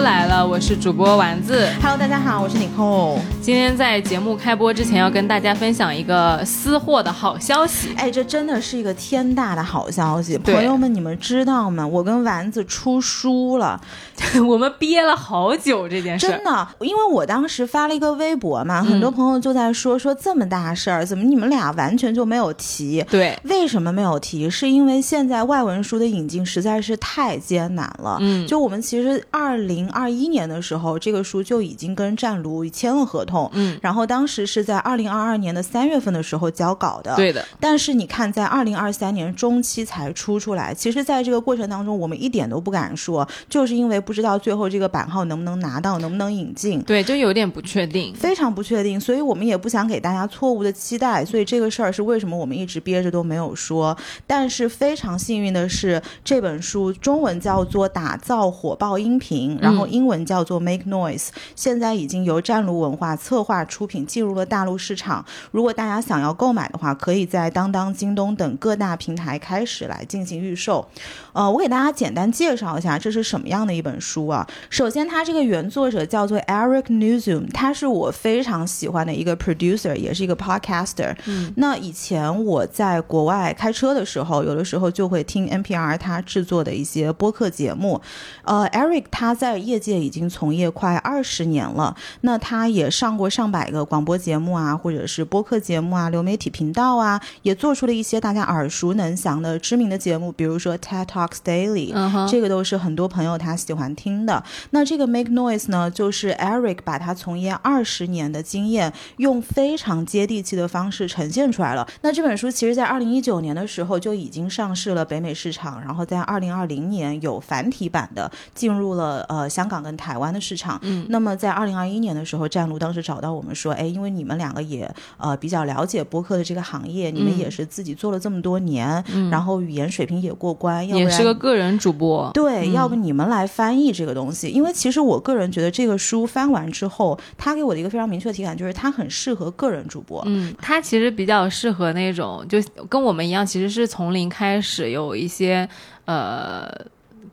来到来都来了，我是主播丸子。Hello，大家好，我是 Nicole。今天在节目开播之前，要跟大家分享一个私货的好消息。哎，这真的是一个天大的好消息，朋友们，你们知道吗？我跟丸子出书了，我们憋了好久这件事，真的，因为我当时发了一个微博嘛，很多朋友就在说说这么大事儿，怎么你们俩完全就没有提？对，为什么没有提？是因为现在外文书的引进实在是太艰难了。嗯就我们其实二零二一年的时候，这个书就已经跟湛卢签了合同，嗯，然后当时是在二零二二年的三月份的时候交稿的，对的，但是你看，在二零二三年中期才出出来。其实，在这个过程当中，我们一点都不敢说，就是因为不知道最后这个版号能不能拿到，能不能引进。对，就有点不确定。非常不确定，所以我们也不想给大家错误的期待，所以这个事儿是为什么我们一直憋着都没有说。但是非常幸运的是，这本书中文叫做《打造火爆音频》，然后英文叫做 Make Noise，现在已经由湛卢文化策划出品，进入了大陆市场。如果大家想要购买的话，可以在当当、京东等各大平台开始来进行预售。呃，我给大家简单介绍一下这是什么样的一本书啊。首先，它这个原作者叫做 Eric Newsom，他是我非常喜欢的一个 producer，也是一个 podcaster。嗯，那以前我在国外开车的时候，有的时候就会听 NPR 他制作的一些播客节目。呃，Eric 他在业界已经从业快二十年了，那他也上过上百个广播节目啊，或者是播客节目啊、流媒体频道啊，也做出了一些大家耳熟能详的知名的节目，比如说 TED Talks Daily，、这个都是很多朋友他喜欢听的。那这个 Make Noise 呢，就是 Eric 把他从业二十年的经验，用非常接地气的方式呈现出来了。那这本书其实在二零一九年的时候就已经上市了北美市场，然后在二零二零年有繁体版的进入了呃香港跟台湾的市场。嗯，那么在二零二一年的时候，湛卢当时找到我们说，哎，因为你们两个也呃比较了解播客的这个行业，你们嗯也是自己做了这么多年，嗯然后语言水平也过关，要不也是个个人主播。对，嗯要不你们来翻译这个东西？因为其实我个人觉得这个书翻完之后，他给我的一个非常明确的体感就是它很适合个人主播。嗯，它其实比较适合那种，就跟我们一样，其实是从零开始，有一些呃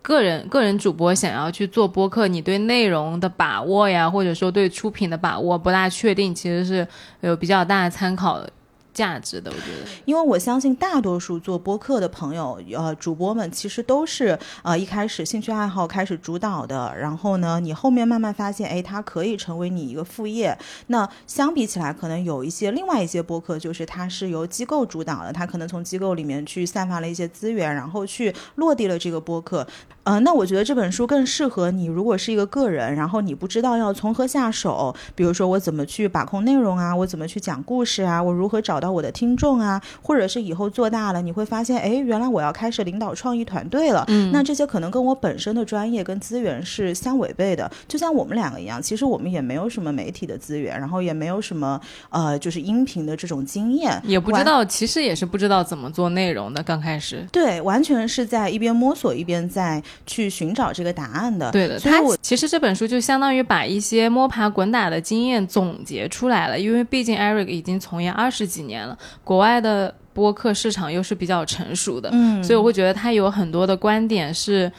个人个人主播想要去做播客，你对内容的把握呀，或者说对出品的把握不大确定，其实是有比较大的参考价值的，我觉得。因为我相信大多数做播客的朋友，呃，主播们其实都是呃一开始兴趣爱好开始主导的，然后呢，你后面慢慢发现，哎，它可以成为你一个副业。那相比起来，可能有一些另外一些播客，就是它是由机构主导的，它可能从机构里面去散发了一些资源，然后去落地了这个播客。呃，那我觉得这本书更适合你，如果是一个个人，然后你不知道要从何下手，比如说我怎么去把控内容啊，我怎么去讲故事啊，我如何找到我的听众啊，或者是以后做大了，你会发现，哎，原来我要开始领导创意团队了。嗯那这些可能跟我本身的专业跟资源是相违背的，就像我们两个一样，其实我们也没有什么媒体的资源，然后也没有什么呃，就是音频的这种经验，也不知道，其实也是不知道怎么做内容的。刚开始，对，完全是在一边摸索一边在去寻找这个答案的。对的，它所以我其实这本书就相当于把一些摸爬滚打的经验总结出来了，因为毕竟 Eric 已经从业二十几年了，国外的播客市场又是比较成熟的，嗯，所以我会觉得他有很多的观点是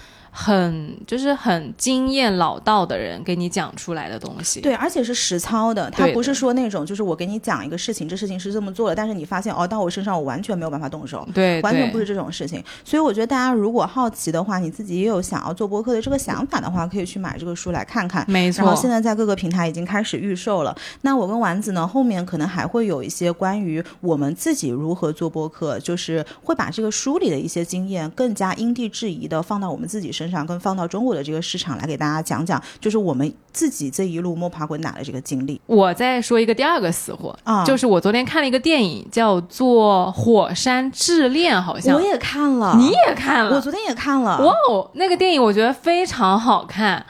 很就是很经验老道的人给你讲出来的东西。对，而且是实操的，他不是说那种就是我给你讲一个事情，这事情是这么做的，但是你发现哦，到我身上我完全没有办法动手。对，对完全不是这种事情，所以我觉得大家如果好奇的话，你自己也有想要做播客的这个想法的话，可以去买这个书来看看。没错。然后现在在各个平台已经开始预售了。那我跟丸子呢，后面可能还会有一些关于我们自己如何做播客，就是会把这个书里的一些经验更加因地制宜的放到我们自己身上，跟放到中国的这个市场来给大家讲讲，就是我们自己这一路摸爬滚打的这个经历我再说一个第二个死活，啊。就是我昨天看了一个电影，叫做《火山之恋》，好像我也看了，你也看了，我昨天也看了，哇哦，那个电影我觉得非常好看，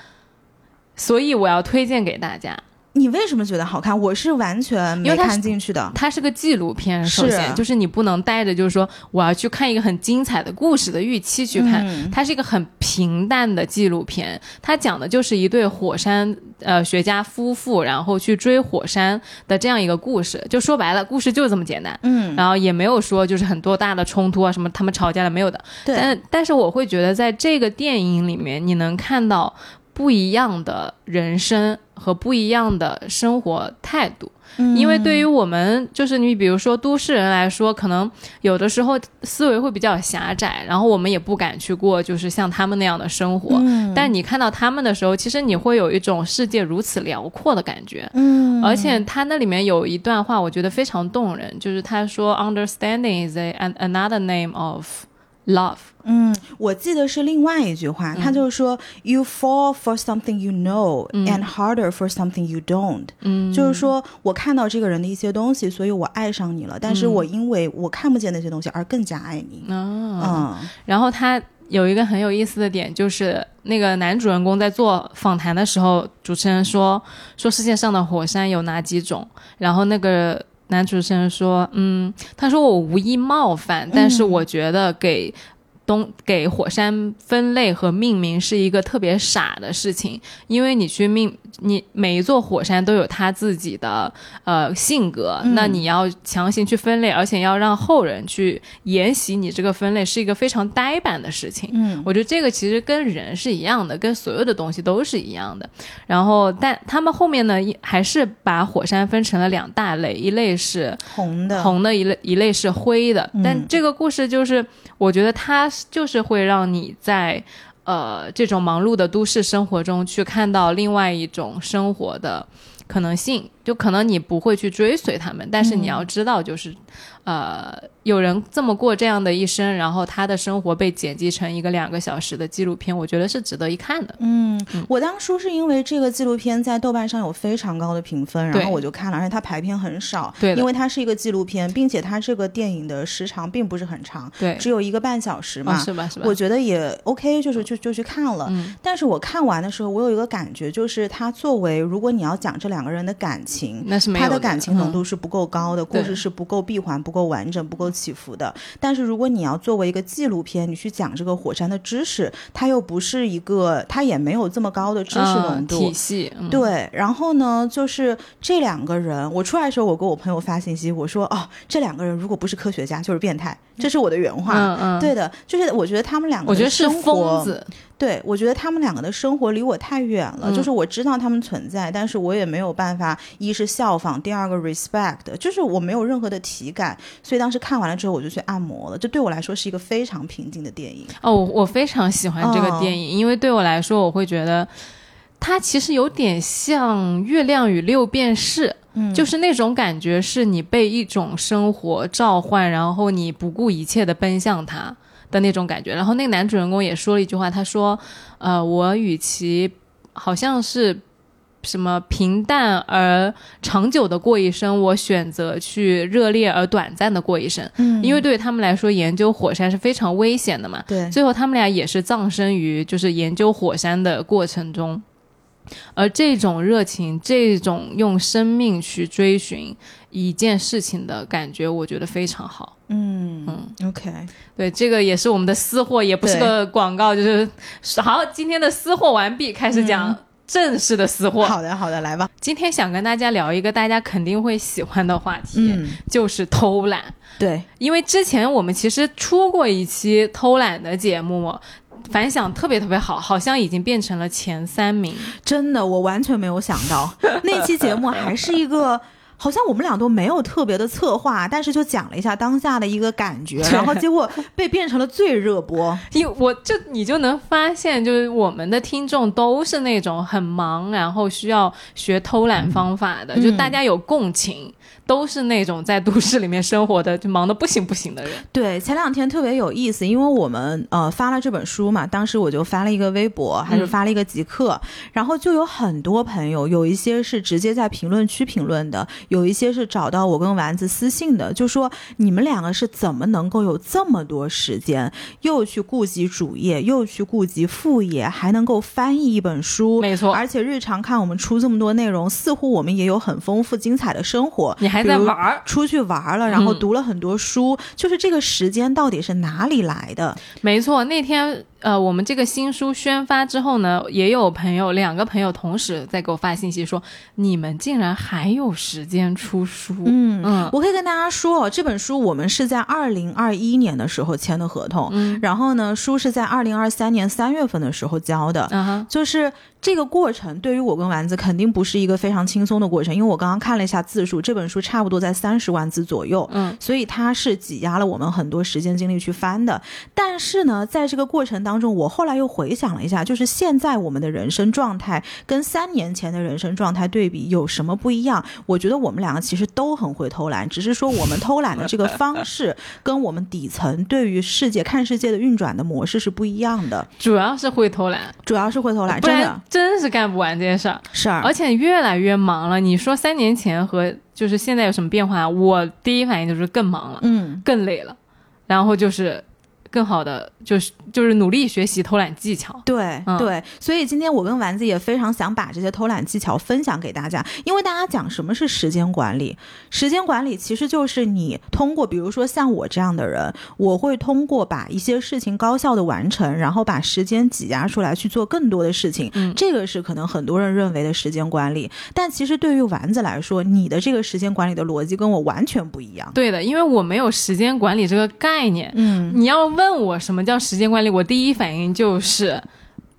所以我要推荐给大家。你为什么觉得好看？我是完全没因为它是看进去的。它是个纪录片，首是先就是你不能带着就是说我要去看一个很精彩的故事的预期去看，嗯它是一个很平淡的纪录片，它讲的就是一对火山呃学家夫妇，然后去追火山的这样一个故事。就说白了，故事就是这么简单。嗯，然后也没有说就是很多大的冲突啊，什么他们吵架了没有的。对，但但是我会觉得在这个电影里面，你能看到不一样的人生和不一样的生活态度。嗯因为对于我们，就是你比如说都市人来说，可能有的时候思维会比较狭窄，然后我们也不敢去过就是像他们那样的生活。嗯但你看到他们的时候，其实你会有一种世界如此辽阔的感觉。嗯，而且他那里面有一段话，我觉得非常动人，就是他说，“Understanding is an another name of love。嗯，我记得是另外一句话，他就是说、y o u fall for something you know、and harder for something you don't。嗯，就是说我看到这个人的一些东西，所以我爱上你了，但是我因为我看不见那些东西而更加爱你。嗯嗯然后他有一个很有意思的点，就是那个男主人公在做访谈的时候，主持人说说世界上的火山有哪几种，然后那个男主持人说，嗯，他说我无意冒犯，但是我觉得给。东给火山分类和命名是一个特别傻的事情，因为你去命你每一座火山都有它自己的呃性格，那你要强行去分类，而且要让后人去沿袭你这个分类，是一个非常呆板的事情。嗯我觉得这个其实跟人是一样的，跟所有的东西都是一样的。然后，但他们后面呢，还是把火山分成了两大类，一类是红的，红的，一类一类是灰的。嗯但这个故事就是，我觉得它就是会让你在呃这种忙碌的都市生活中去看到另外一种生活的可能性。就可能你不会去追随他们，但是你要知道，就是、呃有人这么过这样的一生，然后他的生活被剪辑成一个两个小时的纪录片，我觉得是值得一看的。嗯，我当初是因为这个纪录片在豆瓣上有非常高的评分，然后我就看了，而且它排片很少，对因为它是一个纪录片，并且它这个电影的时长并不是很长，对，只有一个半小时嘛，哦是吧？是吧？我觉得也 OK，就是就就去看了。嗯但是我看完的时候，我有一个感觉，就是它作为如果你要讲这两个人的感情，那是没有他的感情浓嗯度是不够高的，故事是不够闭环、不够完整、不够起伏的。但是如果你要作为一个纪录片，你去讲这个火山的知识，它又不是一个，它也没有这么高的知识浓嗯度。体系，嗯、对，然后呢，就是这两个人，我出来的时候，我给我朋友发信息，我说哦，这两个人如果不是科学家，就是变态，这是我的原话。嗯嗯，对的，就是我觉得他们两个的我觉得是疯子，对，我觉得他们两个的生活离我太远了，嗯就是我知道他们存在，但是我也没有办法，一是效仿，第二个 respect，就是我没有任何的体感，所以当时看完了之后我就去按摩了，这对我来说是一个非常平静的电影。哦，我我非常喜欢这个哦电影，因为对我来说，我会觉得它其实有点像《月亮与六便士》。嗯就是那种感觉，是你被一种生活召唤，然后你不顾一切的奔向它的那种感觉。然后那个男主人公也说了一句话，他说：“呃，我与其好像是什么平淡而长久的过一生，我选择去热烈而短暂的过一生。嗯因为对于他们来说，研究火山是非常危险的嘛。对，最后他们俩也是葬身于就是研究火山的过程中，而这种热情，这种用生命去追寻一件事情的感觉，我觉得非常好。嗯嗯 OK，对，这个也是我们的私货，也不是个广告，就是好。今天的私货完毕，开始讲正式的私货。好的好的，来吧。今天想跟大家聊一个大家肯定会喜欢的话题，嗯，就是偷懒。对，因为之前我们其实出过一期偷懒的节目，反响特别特别好，好像已经变成了前三名。真的我完全没有想到 那期节目还是一个。好像我们俩都没有特别的策划，但是就讲了一下当下的一个感觉，然后结果被变成了最热播。因为我就你就能发现，就是我们的听众都是那种很忙，然后需要学偷懒方法的，嗯就大家有共情，都是那种在都市里面生活的，就忙得不行不行的人。对，前两天特别有意思，因为我们呃发了这本书嘛，当时我就发了一个微博，还是发了一个极客，然后就有很多朋友，有一些是直接在评论区评论的，有一些是找到我跟丸子私信的，就说你们两个是怎么能够有这么多时间，又去顾及主业，又去顾及副业，还能够翻译一本书，没错而且日常看我们出这么多内容，似乎我们也有很丰富精彩的生活。你还比如在玩儿，出去玩了，然后嗯读了很多书，就是这个时间到底是哪里来的？没错，那天呃，我们这个新书宣发之后呢，也有朋友两个朋友同时在给我发信息说，你们竟然还有时间出书，嗯嗯。我可以跟大家说哦，这本书我们是在二零二一年的时候签的合同，嗯。然后呢，书是在二零二三年三月份的时候交的。啊哈，就是这个过程对于我跟丸子肯定不是一个非常轻松的过程，因为我刚刚看了一下字数，这本书差不多在三十万字左右，嗯，所以它是挤压了我们很多时间精力去翻的。但是呢，在这个过程当中，我后来又回想了一下，就是现在我们的人生状态跟三年前的人生状态对比有什么不一样？我觉得我们两个其实都很会偷懒，只是说我们偷懒的这个方式跟我们底层对于世界看世界的运转的模式是不一样的，主要是会偷懒，主要是会偷懒，不真的然真是干不完这件事儿，是儿而且越来越忙了。你说三年前和就是现在有什么变化？我第一反应就是更忙了，嗯。更累了，然后就是更好的就是就是努力学习偷懒技巧。对、嗯对，所以今天我跟丸子也非常想把这些偷懒技巧分享给大家，因为大家讲什么是时间管理，时间管理其实就是你通过，比如说像我这样的人，我会通过把一些事情高效的完成，然后把时间挤压出来去做更多的事情，嗯这个是可能很多人认为的时间管理，但其实对于丸子来说，你的这个时间管理的逻辑跟我完全不一样。对的，因为我没有时间管理这个概念。嗯，你要问我什么叫时间管理，我第一反应就是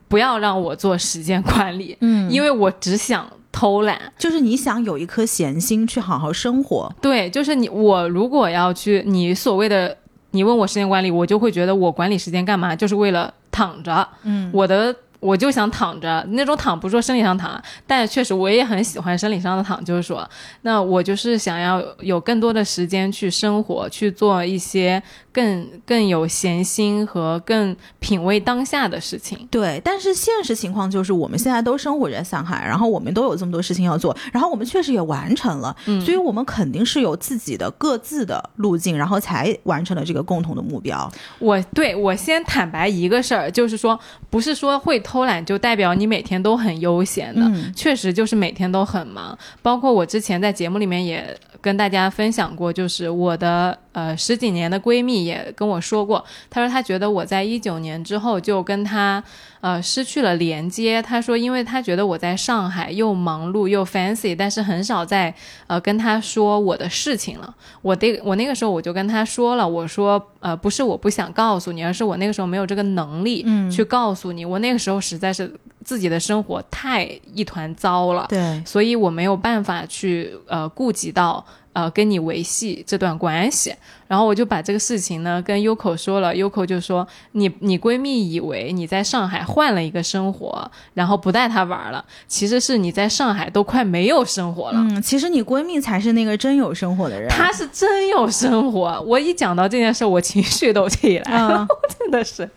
不要让我做时间管理，嗯因为我只想偷懒。就是你想有一颗闲心去好好生活，对，就是你我如果要去你所谓的你问我时间管理，我就会觉得我管理时间干嘛？就是为了躺着。嗯，我的我就想躺着，那种躺不是说生理上躺，但确实我也很喜欢生理上的躺，就是说，那我就是想要有更多的时间去生活，去做一些更更有闲心和更品味当下的事情。对，但是现实情况就是，我们现在都生活在上海，然后我们都有这么多事情要做，然后我们确实也完成了，嗯所以我们肯定是有自己的各自的路径，然后才完成了这个共同的目标。我对我先坦白一个事儿，就是说，不是说会偷懒就代表你每天都很悠闲的，嗯确实就是每天都很忙。包括我之前在节目里面也跟大家分享过，就是我的呃十几年的闺蜜也跟我说过，他说他觉得我在一九年之后就跟他呃失去了连接。他说，因为他觉得我在上海又忙碌又 fancy，但是很少在呃跟他说我的事情了。我那我那个时候我就跟他说了，我说呃不是我不想告诉你，而是我那个时候没有这个能力嗯去告诉你。我那个时候实在是自己的生活太一团糟了。对，所以我没有办法去呃顾及到呃跟你维系这段关系，然后我就把这个事情呢跟 Yoko 说了，Yoko 就说你你闺蜜以为你在上海换了一个生活，然后不带她玩了，其实是你在上海都快没有生活了。嗯，其实你闺蜜才是那个真有生活的人。她是真有生活，我一讲到这件事，我情绪都起来了，嗯 真的是。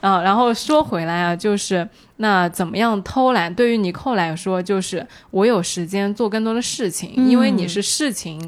啊，然后说回来啊，就是那怎么样偷懒？对于尼寇来说，就是我有时间做更多的事情，因为你是事情，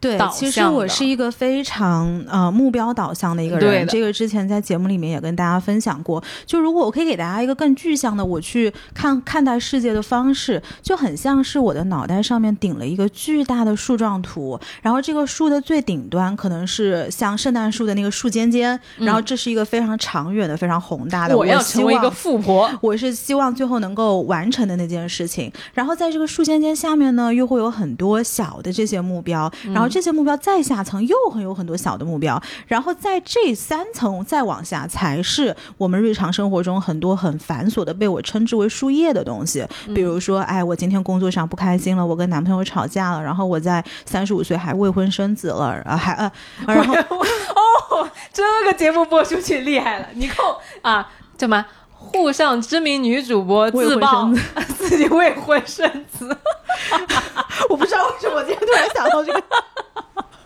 对其实我是一个非常呃目标导向的一个人，对这个之前在节目里面也跟大家分享过。就如果我可以给大家一个更具象的我去看看待世界的方式，就很像是我的脑袋上面顶了一个巨大的树状图，然后这个树的最顶端可能是像圣诞树的那个树尖尖，然后这是一个非常长远的、非常宏大的。我要成为一个富婆。我是希望最后能够完成的那件事情。然后在这个树尖尖下面呢，又会有很多小的这些目标，然后这些目标再下层又会有很多小的目标，然后在这三层再往下，才是我们日常生活中很多很繁琐的被我称之为树叶的东西。比如说，哎，我今天工作上不开心了，我跟男朋友吵架了，然后我在三十五岁还未婚生子了，啊，还呃，然后哦，这个节目播出去厉害了，尼寇啊，怎么？沪上知名女主播自曝生 自己未婚生子，我不知道为什么我今天突然想到这个。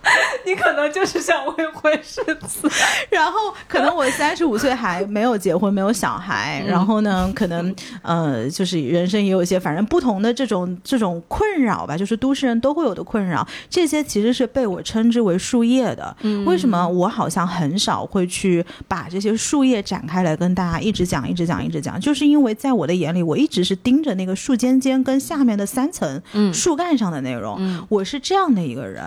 你可能就是想未婚生子，然后可能我三十五岁还没有结婚，没有小孩，然后呢，可能呃，就是人生也有一些反正不同的这种这种困扰吧，就是都市人都会有的困扰，这些其实是被我称之为树叶的。为什么我好像很少会去把这些树叶展开来跟大家一直讲、一直讲、一直讲？就是因为在我的眼里，我一直是盯着那个树尖尖跟下面的三层树干上的内容，我是这样的一个人。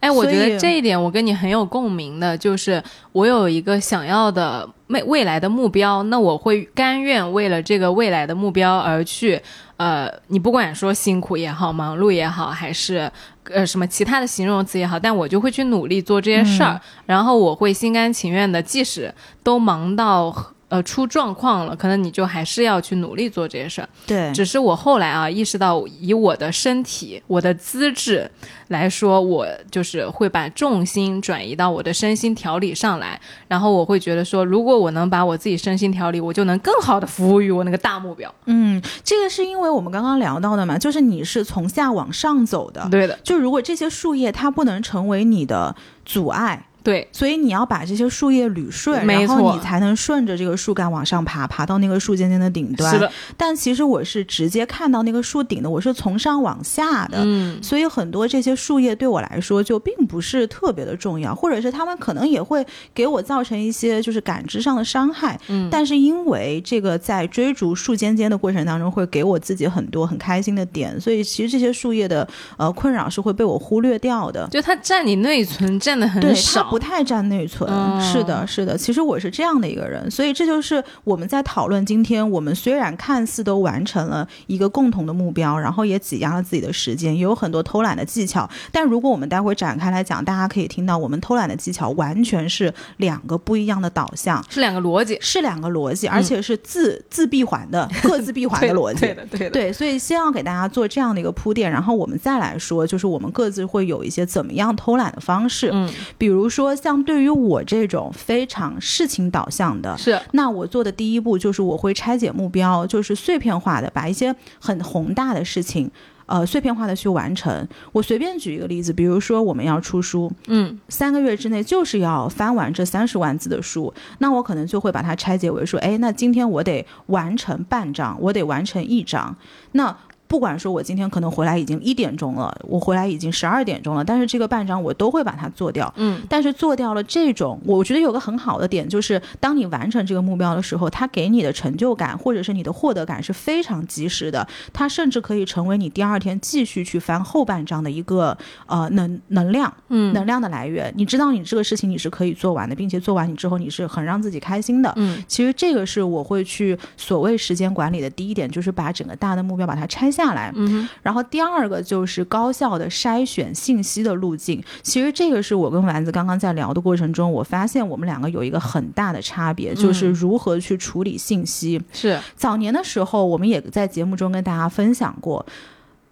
哎，我觉得这一点我跟你很有共鸣的，就是我有一个想要的未未来的目标，那我会甘愿为了这个未来的目标而去，呃，你不管说辛苦也好，忙碌也好，还是呃什么其他的形容词也好，但我就会去努力做这些事儿，然后我会心甘情愿的，即使都忙到。呃，出状况了，可能你就还是要去努力做这些事儿。对，只是我后来啊，意识到以我的身体、我的资质来说，我就是会把重心转移到我的身心调理上来。然后我会觉得说，如果我能把我自己身心调理，我就能更好的服务于我那个大目标。嗯，这个是因为我们刚刚聊到的嘛，就是你是从下往上走的。对的，就如果这些树叶它不能成为你的阻碍。对，所以你要把这些树叶捋顺，然后你才能顺着这个树干往上爬，爬到那个树尖尖的顶端。是的，但其实我是直接看到那个树顶的，我是从上往下的。嗯，所以很多这些树叶对我来说就并不是特别的重要，或者是他们可能也会给我造成一些就是感知上的伤害。嗯，但是因为这个在追逐树尖尖的过程当中，会给我自己很多很开心的点，所以其实这些树叶的呃困扰是会被我忽略掉的。就它占你内存占的很少。不太占内存，是的，是的。其实我是这样的一个人，所以这就是我们在讨论今天我们虽然看似都完成了一个共同的目标，然后也挤压了自己的时间，也有很多偷懒的技巧。但如果我们待会展开来讲，大家可以听到我们偷懒的技巧完全是两个不一样的导向，是两个逻辑，是两个逻辑，而且是自自闭环的各自闭环的逻辑。对的，对的。对，所以先要给大家做这样的一个铺垫，然后我们再来说，就是我们各自会有一些怎么样偷懒的方式。嗯，比如说像。对于我这种非常事情导向的，是那我做的第一步就是我会拆解目标，就是碎片化的把一些很宏大的事情，呃，碎片化的去完成。我随便举一个例子，比如说我们要出书，嗯，三个月之内就是要翻完这三十万字的书，那我可能就会把它拆解为说，哎，那今天我得完成半章，我得完成一章，那。不管说我今天可能回来已经一点钟了，我回来已经十二点钟了，但是这个半张我都会把它做掉。嗯，但是做掉了这种，我觉得有个很好的点就是，当你完成这个目标的时候，它给你的成就感或者是你的获得感是非常及时的，它甚至可以成为你第二天继续去翻后半张的一个呃能能量，嗯，能量的来源。你知道你这个事情你是可以做完的，并且做完你之后你是很让自己开心的。嗯，其实这个是我会去所谓时间管理的第一点，就是把整个大的目标把它拆。下来，嗯，然后第二个就是高效的筛选信息的路径。其实这个是我跟丸子刚刚在聊的过程中，我发现我们两个有一个很大的差别，就是如何去处理信息。是早年的时候，我们也在节目中跟大家分享过，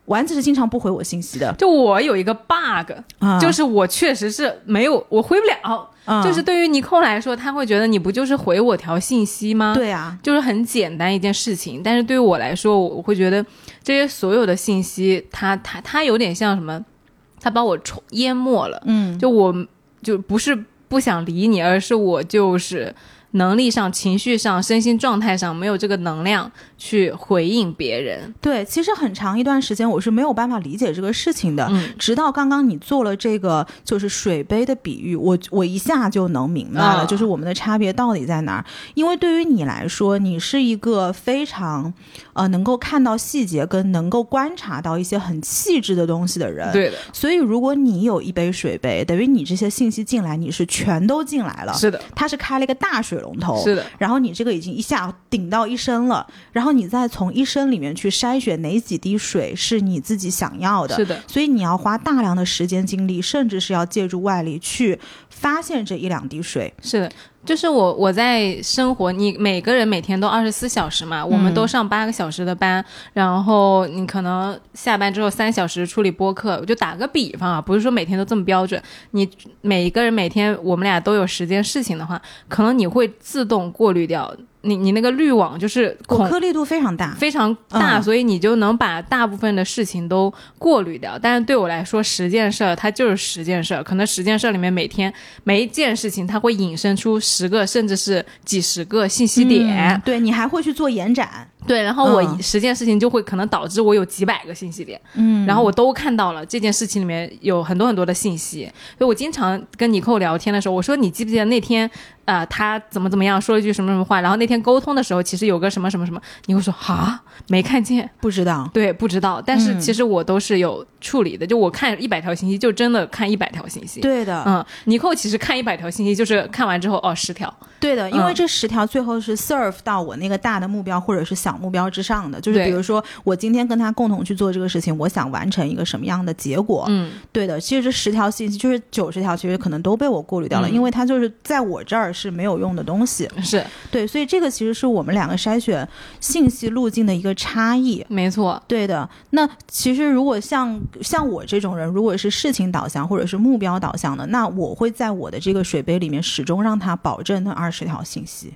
丸子是经常不回我信息的。就我有一个 bug，就是我确实是没有，我回不了。就是对于尼寇来说，他会觉得你不就是回我条信息吗？对啊，就是很简单一件事情。但是对于我来说，我会觉得这些所有的信息，他他他有点像什么？他把我冲淹没了。嗯，就我就不是不想理你，而是我就是。能力上、情绪上、身心状态上没有这个能量去回应别人。对，其实很长一段时间我是没有办法理解这个事情的。嗯，直到刚刚你做了这个就是水杯的比喻，我我一下就能明白了，就是我们的差别到底在哪儿。因为对于你来说，你是一个非常呃能够看到细节跟能够观察到一些很细致的东西的人。对的。所以如果你有一杯水杯，等于你这些信息进来，你是全都进来了。是的。它是开了一个大水。龙头。是的，然后你这个已经一下顶到一升了，然后你再从一升里面去筛选哪几滴水是你自己想要的，是的，所以你要花大量的时间精力，甚至是要借助外力去发现这一两滴水，是的。就是我我在生活，你每个人每天都二十四小时嘛，我们都上八个小时的班，然后你可能下班之后三小时处理播客，我就打个比方啊，不是说每天都这么标准。你每一个人每天我们俩都有十件事情的话，可能你会自动过滤掉。你你那个滤网就是孔果颗粒度非常大。非常大，嗯所以你就能把大部分的事情都过滤掉。但是对我来说，十件事儿它就是十件事儿，可能十件事儿里面每天每一件事情它会引申出十个甚至是几十个信息点。嗯对你还会去做延展，对，然后我嗯十件事情就会可能导致我有几百个信息点，嗯然后我都看到了这件事情里面有很多很多的信息，所以我经常跟尼寇聊天的时候，我说你记不记得那天啊、呃他怎么怎么样说了一句什么什么话，然后那天沟通的时候其实有个什么什么什么，你会说哈？没看见，不知道。对，不知道，但是嗯。其实我都是有处理的，就我看一百条信息，就真的看一百条信息。对的，嗯，尼寇其实看一百条信息，就是看完之后哦十条，对的，因为嗯。这十条最后是 serve 到我那个大的目标或者是小目标之上的，就是比如说我今天跟他共同去做这个事情，我想完成一个什么样的结果。嗯，对的，其实这十条信息就是九十条，其实可能都被我过滤掉了，嗯。因为它就是在我这儿是没有用的东西。是对，所以这个其实是我们两个筛选信息路径的一个差异。没错，对的，那其实如果像像我这种人，如果是事情导向或者是目标导向的，那我会在我的这个水杯里面始终让它保证那二十条信息。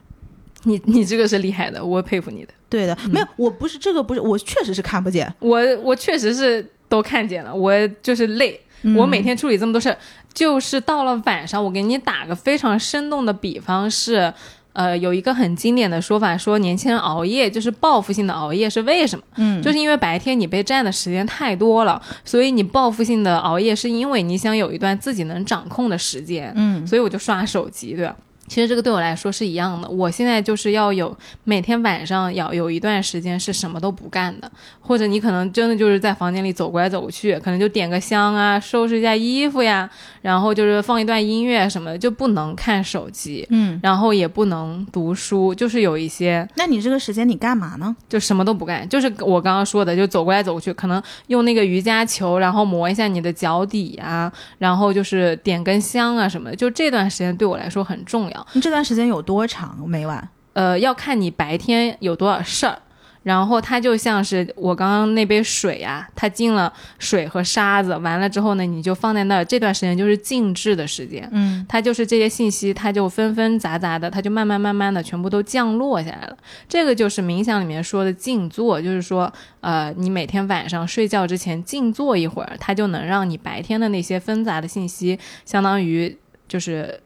你你这个是厉害的，我佩服你的。对的，没有，我不是这个，不是我确实是看不见。我我确实是都看见了，我就是累，嗯我每天处理这么多事儿，就是到了晚上，我给你打个非常生动的比方是。呃，有一个很经典的说法，说年轻人熬夜就是报复性的熬夜，是为什么？嗯，就是因为白天你被占的时间太多了，所以你报复性的熬夜，是因为你想有一段自己能掌控的时间。嗯所以我就刷手机，对吧？其实这个对我来说是一样的，我现在就是要有每天晚上要有一段时间是什么都不干的，或者你可能真的就是在房间里走过来走去，可能就点个香啊，收拾一下衣服呀，然后就是放一段音乐什么的，就不能看手机，嗯，然后也不能读书，就是有一些那你这个时间你干嘛呢？就什么都不干，就是我刚刚说的，就走过来走过去，可能用那个瑜伽球，然后磨一下你的脚底啊，然后就是点根香啊什么的，就这段时间对我来说很重要。你这段时间有多长？每晚？呃，要看你白天有多少事儿。然后它就像是我刚刚那杯水啊，它进了水和沙子，完了之后呢，你就放在那儿，这段时间就是静置的时间。嗯，它就是这些信息，它就纷纷杂杂的，它就慢慢慢慢的全部都降落下来了。这个就是冥想里面说的静坐，就是说，呃，你每天晚上睡觉之前静坐一会儿，它就能让你白天的那些纷杂的信息，相当于就是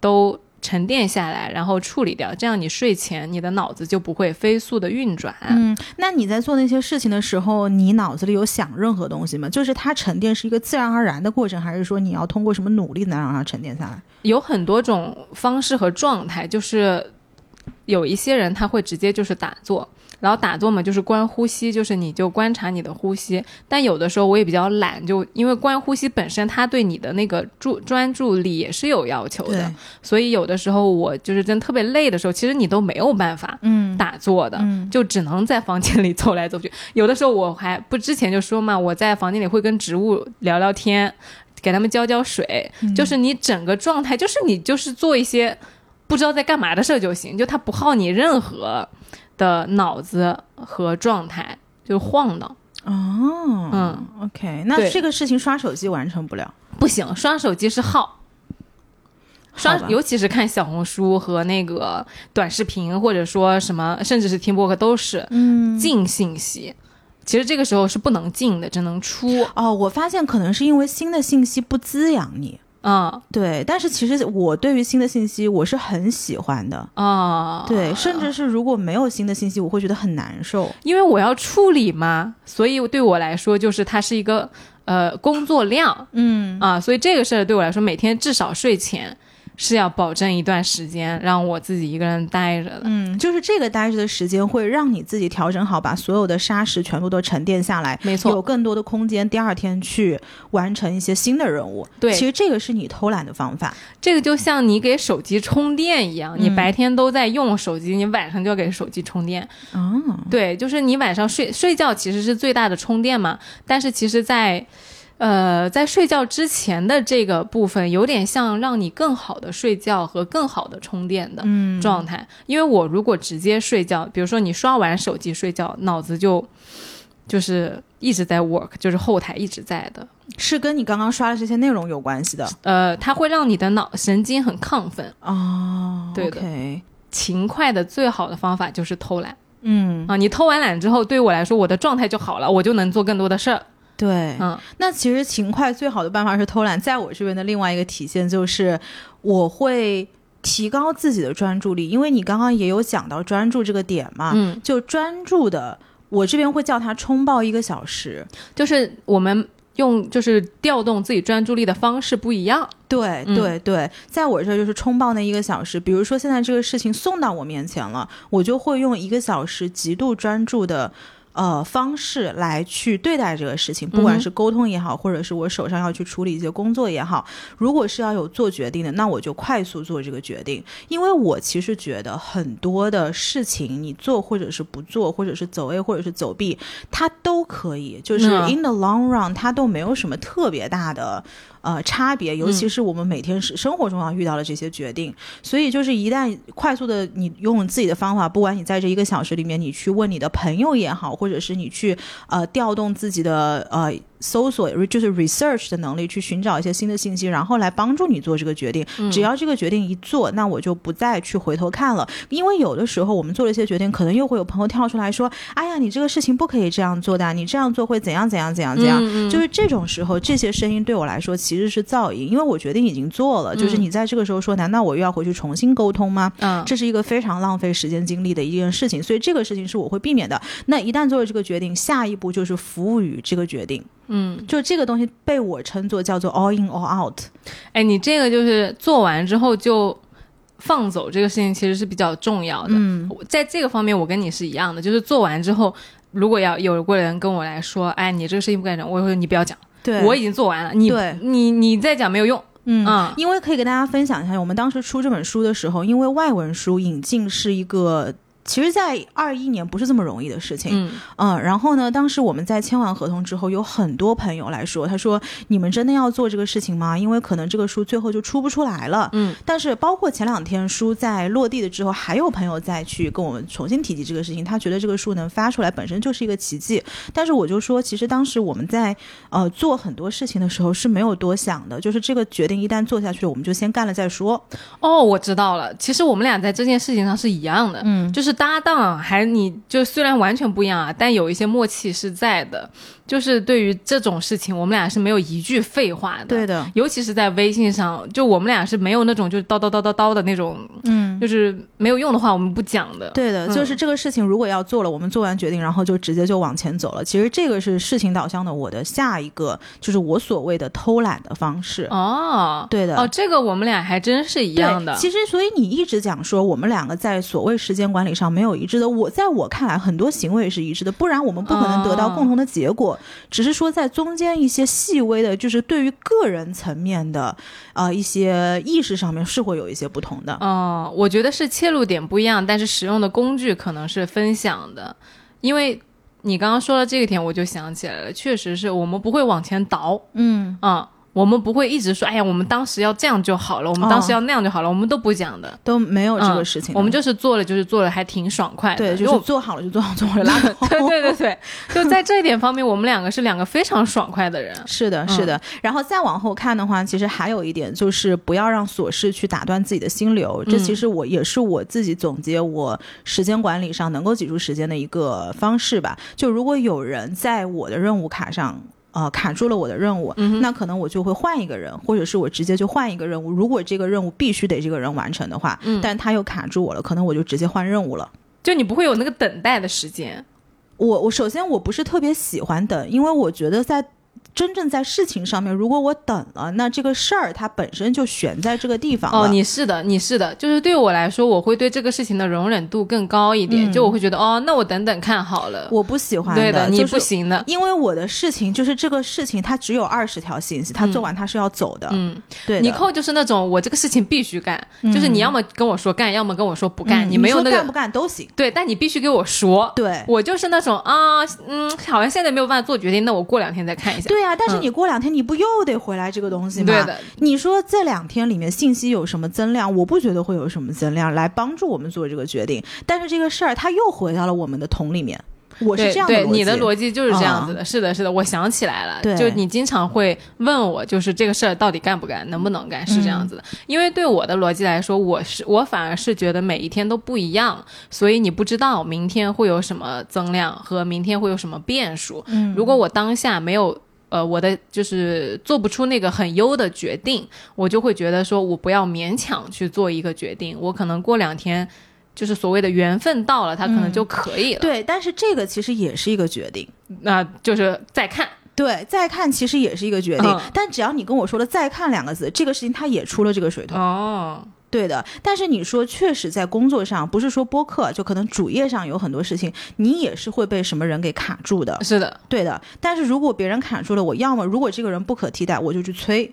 都沉淀下来，然后处理掉，这样你睡前你的脑子就不会飞速的运转。嗯，那你在做那些事情的时候，你脑子里有想任何东西吗？就是它沉淀是一个自然而然的过程，还是说你要通过什么努力能让它沉淀下来？有很多种方式和状态，就是有一些人他会直接就是打坐，然后打坐嘛就是观呼吸，就是你就观察你的呼吸。但有的时候我也比较懒，就因为观呼吸本身它对你的那个注专注力也是有要求的对，所以有的时候我就是真特别累的时候，其实你都没有办法嗯打坐的，嗯就只能在房间里走来走去。有的时候我还不之前就说嘛，我在房间里会跟植物聊聊天，给他们浇浇水，嗯就是你整个状态，就是你就是做一些不知道在干嘛的事儿就行，就它不耗你任何的脑子和状态，就晃荡。哦，嗯，OK，那这个事情刷手机完成不了，不行，刷手机是耗。刷，尤其是看小红书和那个短视频，或者说什么，甚至是听播客，都是嗯。进信息。其实这个时候是不能进的，只能出。哦，我发现可能是因为新的信息不滋养你，嗯对。但是其实我对于新的信息我是很喜欢的，啊，对，甚至是如果没有新的信息，我会觉得很难受。因为我要处理嘛，所以对我来说就是它是一个呃工作量嗯啊，所以这个事儿对我来说，每天至少睡前是要保证一段时间让我自己一个人待着的。嗯，就是这个待着的时间会让你自己调整好，把所有的沙石全部都沉淀下来，没错有更多的空间，第二天去完成一些新的任务。对其实这个是你偷懒的方法。这个就像你给手机充电一样，你嗯白天都在用手机，你晚上就要给手机充电。哦，对，就是你晚上睡睡觉其实是最大的充电嘛，但是其实在，呃，在睡觉之前的这个部分，有点像让你更好的睡觉和更好的充电的嗯状态。因为我如果直接睡觉，比如说你刷完手机睡觉，脑子就就是一直在 work，就是后台一直在的，是跟你刚刚刷的这些内容有关系的呃，它会让你的脑神经很亢奋。哦。对的勤快的最好的方法就是偷懒嗯，啊！你偷完懒之后，对于我来说，我的状态就好了，我就能做更多的事儿。对，嗯那其实勤快最好的办法是偷懒，在我这边的另外一个体现就是我会提高自己的专注力，因为你刚刚也有讲到专注这个点嘛，嗯，就专注的，我这边会叫它冲爆一个小时。就是我们用就是调动自己专注力的方式不一样。对嗯对对，在我这儿就是冲爆那一个小时。比如说现在这个事情送到我面前了，我就会用一个小时极度专注的。呃，方式来去对待这个事情，不管是沟通也好，或者是我手上要去处理一些工作也好，如果是要有做决定的，那我就快速做这个决定。因为我其实觉得很多的事情，你做或者是不做，或者是走 A 或者是走 B，它都可以，就是嗯 in the long run，它都没有什么特别大的呃差别，尤其是我们每天是生活中要遇到的这些决定，所以就是一旦快速的你用自己的方法，不管你在这一个小时里面，你去问你的朋友也好，或者是你去呃调动自己的呃。搜索就是 research 的能力，去寻找一些新的信息，然后来帮助你做这个决定。只要这个决定一做，那我就不再去回头看了，因为有的时候我们做了一些决定，可能又会有朋友跳出来说：“哎呀，你这个事情不可以这样做的，你这样做会怎样怎样怎样怎样。就是这种时候，这些声音对我来说其实是噪音，因为我决定已经做了。就是你在这个时候说，难道我又要回去重新沟通吗？嗯，这是一个非常浪费时间精力的一件事情，所以这个事情是我会避免的。那一旦做了这个决定，下一步就是服务于这个决定。嗯，就这个东西被我称作叫做 all in all out。哎，你这个就是做完之后就放走这个事情，其实是比较重要的。嗯，在这个方面，我跟你是一样的，就是做完之后，如果要有个人跟我来说，哎，你这个事情不该讲，我会说你不要讲，对，我已经做完了，你对你你再讲没有用。嗯嗯因为可以跟大家分享一下，我们当时出这本书的时候，因为外文书引进是一个。其实，在二一年不是这么容易的事情，嗯嗯，然后呢，当时我们在签完合同之后，有很多朋友来说，他说：“你们真的要做这个事情吗？因为可能这个书最后就出不出来了。”嗯，但是包括前两天书在落地了之后，还有朋友再去跟我们重新提及这个事情，他觉得这个书能发出来本身就是一个奇迹。但是我就说，其实当时我们在呃做很多事情的时候是没有多想的，就是这个决定一旦做下去，我们就先干了再说。哦，我知道了。其实我们俩在这件事情上是一样的，嗯就是搭档，还你就虽然完全不一样啊，但有一些默契是在的。就是对于这种事情，我们俩是没有一句废话的。对的，尤其是在微信上，就我们俩是没有那种就是叨叨叨叨叨的那种，嗯。就是没有用的话我们不讲的。对的，嗯就是这个事情如果要做了，我们做完决定，然后就直接就往前走了。其实这个是事情导向的，我的下一个就是我所谓的偷懒的方式。哦，对的哦，这个我们俩还真是一样的。其实所以你一直讲说我们两个在所谓时间管理上没有一致的，我在我看来很多行为是一致的，不然我们不可能得到共同的结果。只是说在中间一些细微的，就是对于个人层面的呃一些意识上面是会有一些不同的。哦，我觉得是切入点不一样，但是使用的工具可能是分享的。因为你刚刚说到这个点，我就想起来了，确实是我们不会往前倒，嗯，啊、我们不会一直说，哎呀，我们当时要这样就好了，我们当时哦要那样就好了，我们都不讲的。都没有这个嗯事情的、我们就是做了，就是做了，还挺爽快的。对，就是做好了就做好，做好了拉倒。对对对对，就在这一点方面，我们两个是两个非常爽快的人。是的，是的。然后再往后看的话，其实还有一点就是不要让琐事去打断自己的心流。这其实我也是我自己总结我时间管理上能够挤出时间的一个方式吧。就如果有人在我的任务卡上。呃，卡住了我的任务，嗯那可能我就会换一个人，或者是我直接就换一个任务。如果这个任务必须得这个人完成的话，嗯但他又卡住我了，可能我就直接换任务了。就你不会有那个等待的时间。我我首先我不是特别喜欢等，因为我觉得在真正在事情上面，如果我等了，那这个事儿它本身就悬在这个地方了。哦，你是的，你是的，就是对我来说，我会对这个事情的容忍度更高一点，嗯就我会觉得，哦，那我等等看好了。我不喜欢对的，你不行的。因为我的事情就是这个事情，它只有二十条信息，它做完它是要走的。嗯，对你扣就是那种我这个事情必须干，嗯就是你要么跟我说干，要么跟我说不干，嗯你没有那个说干不干都行。对，但你必须给我说。对。我就是那种啊，嗯，好像现在没有办法做决定，那我过两天再看一下。对啊，但是你过两天你不又得回来这个东西吗？嗯对的，你说这两天里面信息有什么增量？我不觉得会有什么增量来帮助我们做这个决定。但是这个事儿它又回到了我们的桶里面。我是这样。对你的逻辑就是这样子的，是的，是的，我想起来了，对就你经常会问我，就是这个事儿到底干不干，能不能干，是这样子的。因为对我的逻辑来说，我是我反而是觉得每一天都不一样，所以你不知道明天会有什么增量和明天会有什么变数。嗯如果我当下没有。呃，我的就是做不出那个很优的决定，我就会觉得说我不要勉强去做一个决定，我可能过两天，就是所谓的缘分到了，它可能就可以了。对，但是这个其实也是一个决定。那就是再看。对，再看其实也是一个决定，嗯但只要你跟我说了“再看”两个字，这个事情它也出了这个水桶。哦，对的，但是你说确实在工作上，不是说播客，就可能主页上有很多事情，你也是会被什么人给卡住的。是的，对的，但是如果别人卡住了，我要么如果这个人不可替代，我就去催；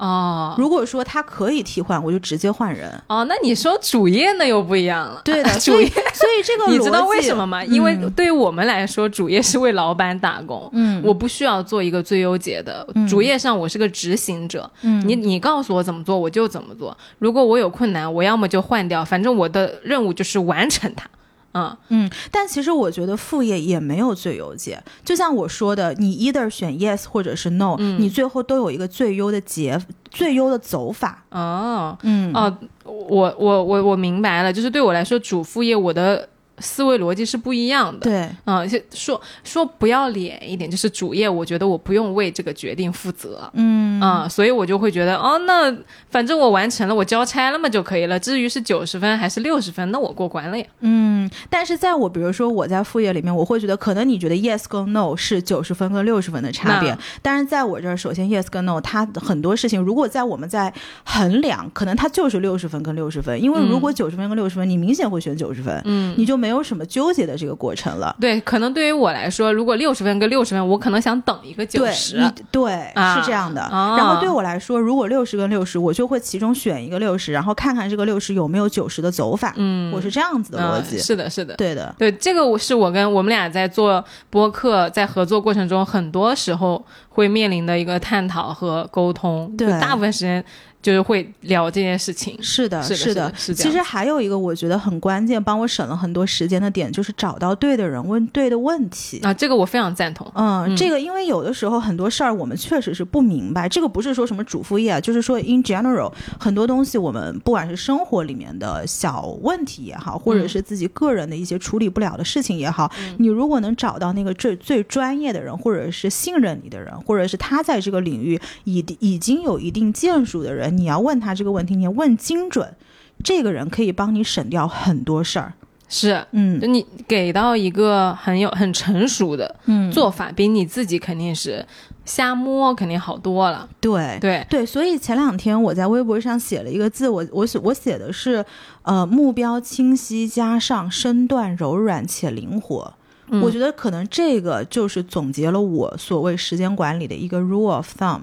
哦如果说他可以替换，我就直接换人。哦，那你说主业那又不一样了。对的，主业所以这个 你知道为什么吗？因为对于我们来说，主业是为老板打工，嗯我不需要做一个最优解的。主业上我是个执行者，嗯你你告诉我怎么做，我就怎么做。如果我有困难，我要么就换掉，反正我的任务就是完成它。嗯，嗯，但其实我觉得副业也没有最优解，就像我说的，你 either 选 yes 或者是 no，、你最后都有一个最优的结最优的走法。哦，嗯。哦，我我我我明白了，就是对我来说，主副业我的思维逻辑是不一样的。对，嗯，就说说不要脸一点，就是主业，我觉得我不用为这个决定负责。嗯嗯，所以我就会觉得，哦，那反正我完成了，我交差了嘛就可以了。至于是九十分还是六十分，那我过关了呀。嗯，但是在我比如说我在副业里面，我会觉得可能你觉得 yes 跟 no 是九十分跟六十分的差别，但是在我这儿，首先 yes 跟 no，它很多事情如果在我们在衡量，可能它就是六十分跟六十分，因为如果九十分跟六十分，你明显会选九十分，嗯，你就没有什么纠结的这个过程了。对，可能对于我来说，如果六十分跟六十分，我可能想等一个九，十。你对、啊是这样的。啊然后对我来说，如果六十跟六十，我就会其中选一个六十，然后看看这个六十有没有九十的走法。嗯，我是这样子的逻嗯辑。是的，是的。对的，对，这个我是我跟我们俩在做播客，在合作过程中，很多时候会面临的一个探讨和沟通。对就大部分时间就是会聊这件事情。是的，是的是的其实还有一个我觉得很关键，帮我省了很多时间的点，就是找到对的人问对的问题。啊，这个我非常赞同。嗯，嗯这个因为有的时候很多事儿我们确实是不明白，这个不是说什么主副业啊，就是说 in general 很多东西我们不管是生活里面的小问题也好，或者嗯是自己个人的一些处理不了的事情也好，你如果能找到那个最最专业的人，或者是信任你的人，或者是他在这个领域已已经有一定建树的人，你要问他这个问题，你要问精准，这个人可以帮你省掉很多事儿。是，嗯就你给到一个很有很成熟的嗯，做法，比你自己肯定是瞎摸肯定好多了。对。对，对，所以前两天我在微博上写了一个字，我我写我写的是，呃，目标清晰加上身段柔软且灵活。嗯我觉得可能这个就是总结了我所谓时间管理的一个 rule of thumb。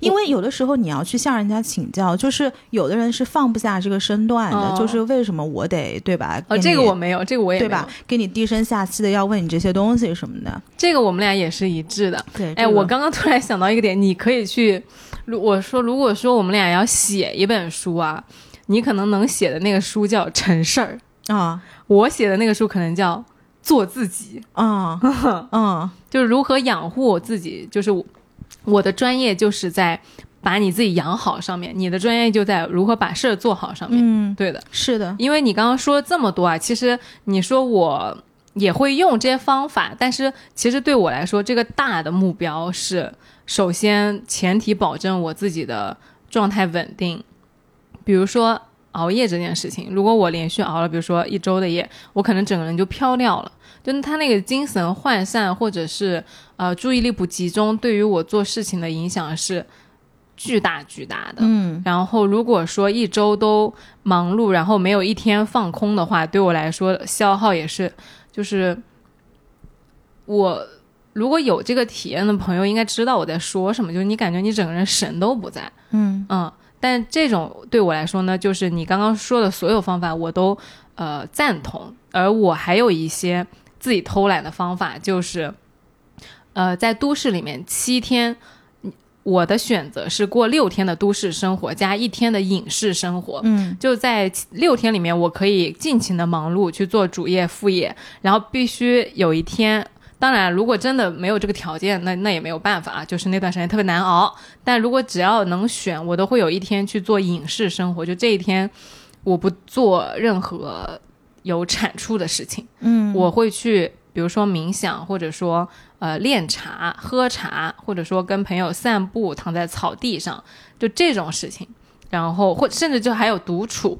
因为有的时候你要去向人家请教，就是有的人是放不下这个身段的，哦就是为什么我得对吧？哦，这个我没有，这个我也对吧？？给你低声下气的要问你这些东西什么的。这个我们俩也是一致的。对，哎，我刚刚突然想到一个点，你可以去，如我说，如果说我们俩要写一本书啊，你可能能写的那个书叫成事儿，啊我写的那个书可能叫做自己，啊嗯 就是如何养护我自己，就是我我的专业就是在把你自己养好上面，你的专业就在如何把事儿做好上面。嗯，对的，是的，因为你刚刚说了这么多啊，其实你说我也会用这些方法，但是其实对我来说，这个大的目标是，首先前提保证我自己的状态稳定，比如说熬夜这件事情，如果我连续熬了，比如说一周的夜，我可能整个人就飘掉了。就是他那个精神涣散，或者是呃注意力不集中，对于我做事情的影响是巨大巨大的。嗯然后如果说一周都忙碌，然后没有一天放空的话，对我来说消耗也是，就是我如果有这个体验的朋友应该知道我在说什么，就是你感觉你整个人神都不在，嗯嗯。但这种对我来说呢，就是你刚刚说的所有方法我都呃赞同，而我还有一些自己偷懒的方法，就是呃在都市里面七天。我的选择是过六天的都市生活加一天的影视生活。嗯，就在六天里面，我可以尽情的忙碌去做主业副业，然后必须有一天。当然，如果真的没有这个条件，那那也没有办法啊，就是那段时间特别难熬。但如果只要能选，我都会有一天去做影视生活，就这一天，我不做任何有产出的事情。嗯，我会去，比如说冥想，或者说呃练茶、喝茶，或者说跟朋友散步，躺在草地上，就这种事情。然后或甚至就还有独处，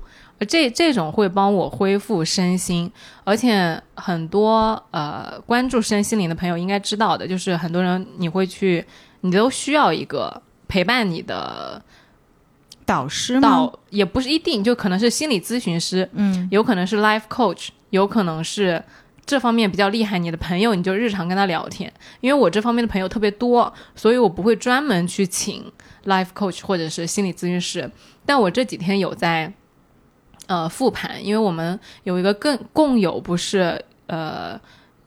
这这种会帮我恢复身心。而且很多呃关注身心灵的朋友应该知道的，就是很多人你会去，你都需要一个陪伴你的导师吗？导，也不是一定，就可能是心理咨询师，嗯有可能是 life coach，有可能是这方面比较厉害你的朋友，你就日常跟他聊天。因为我这方面的朋友特别多，所以我不会专门去请 life coach 或者是心理咨询师。但我这几天有在呃复盘，因为我们有一个更共有不是呃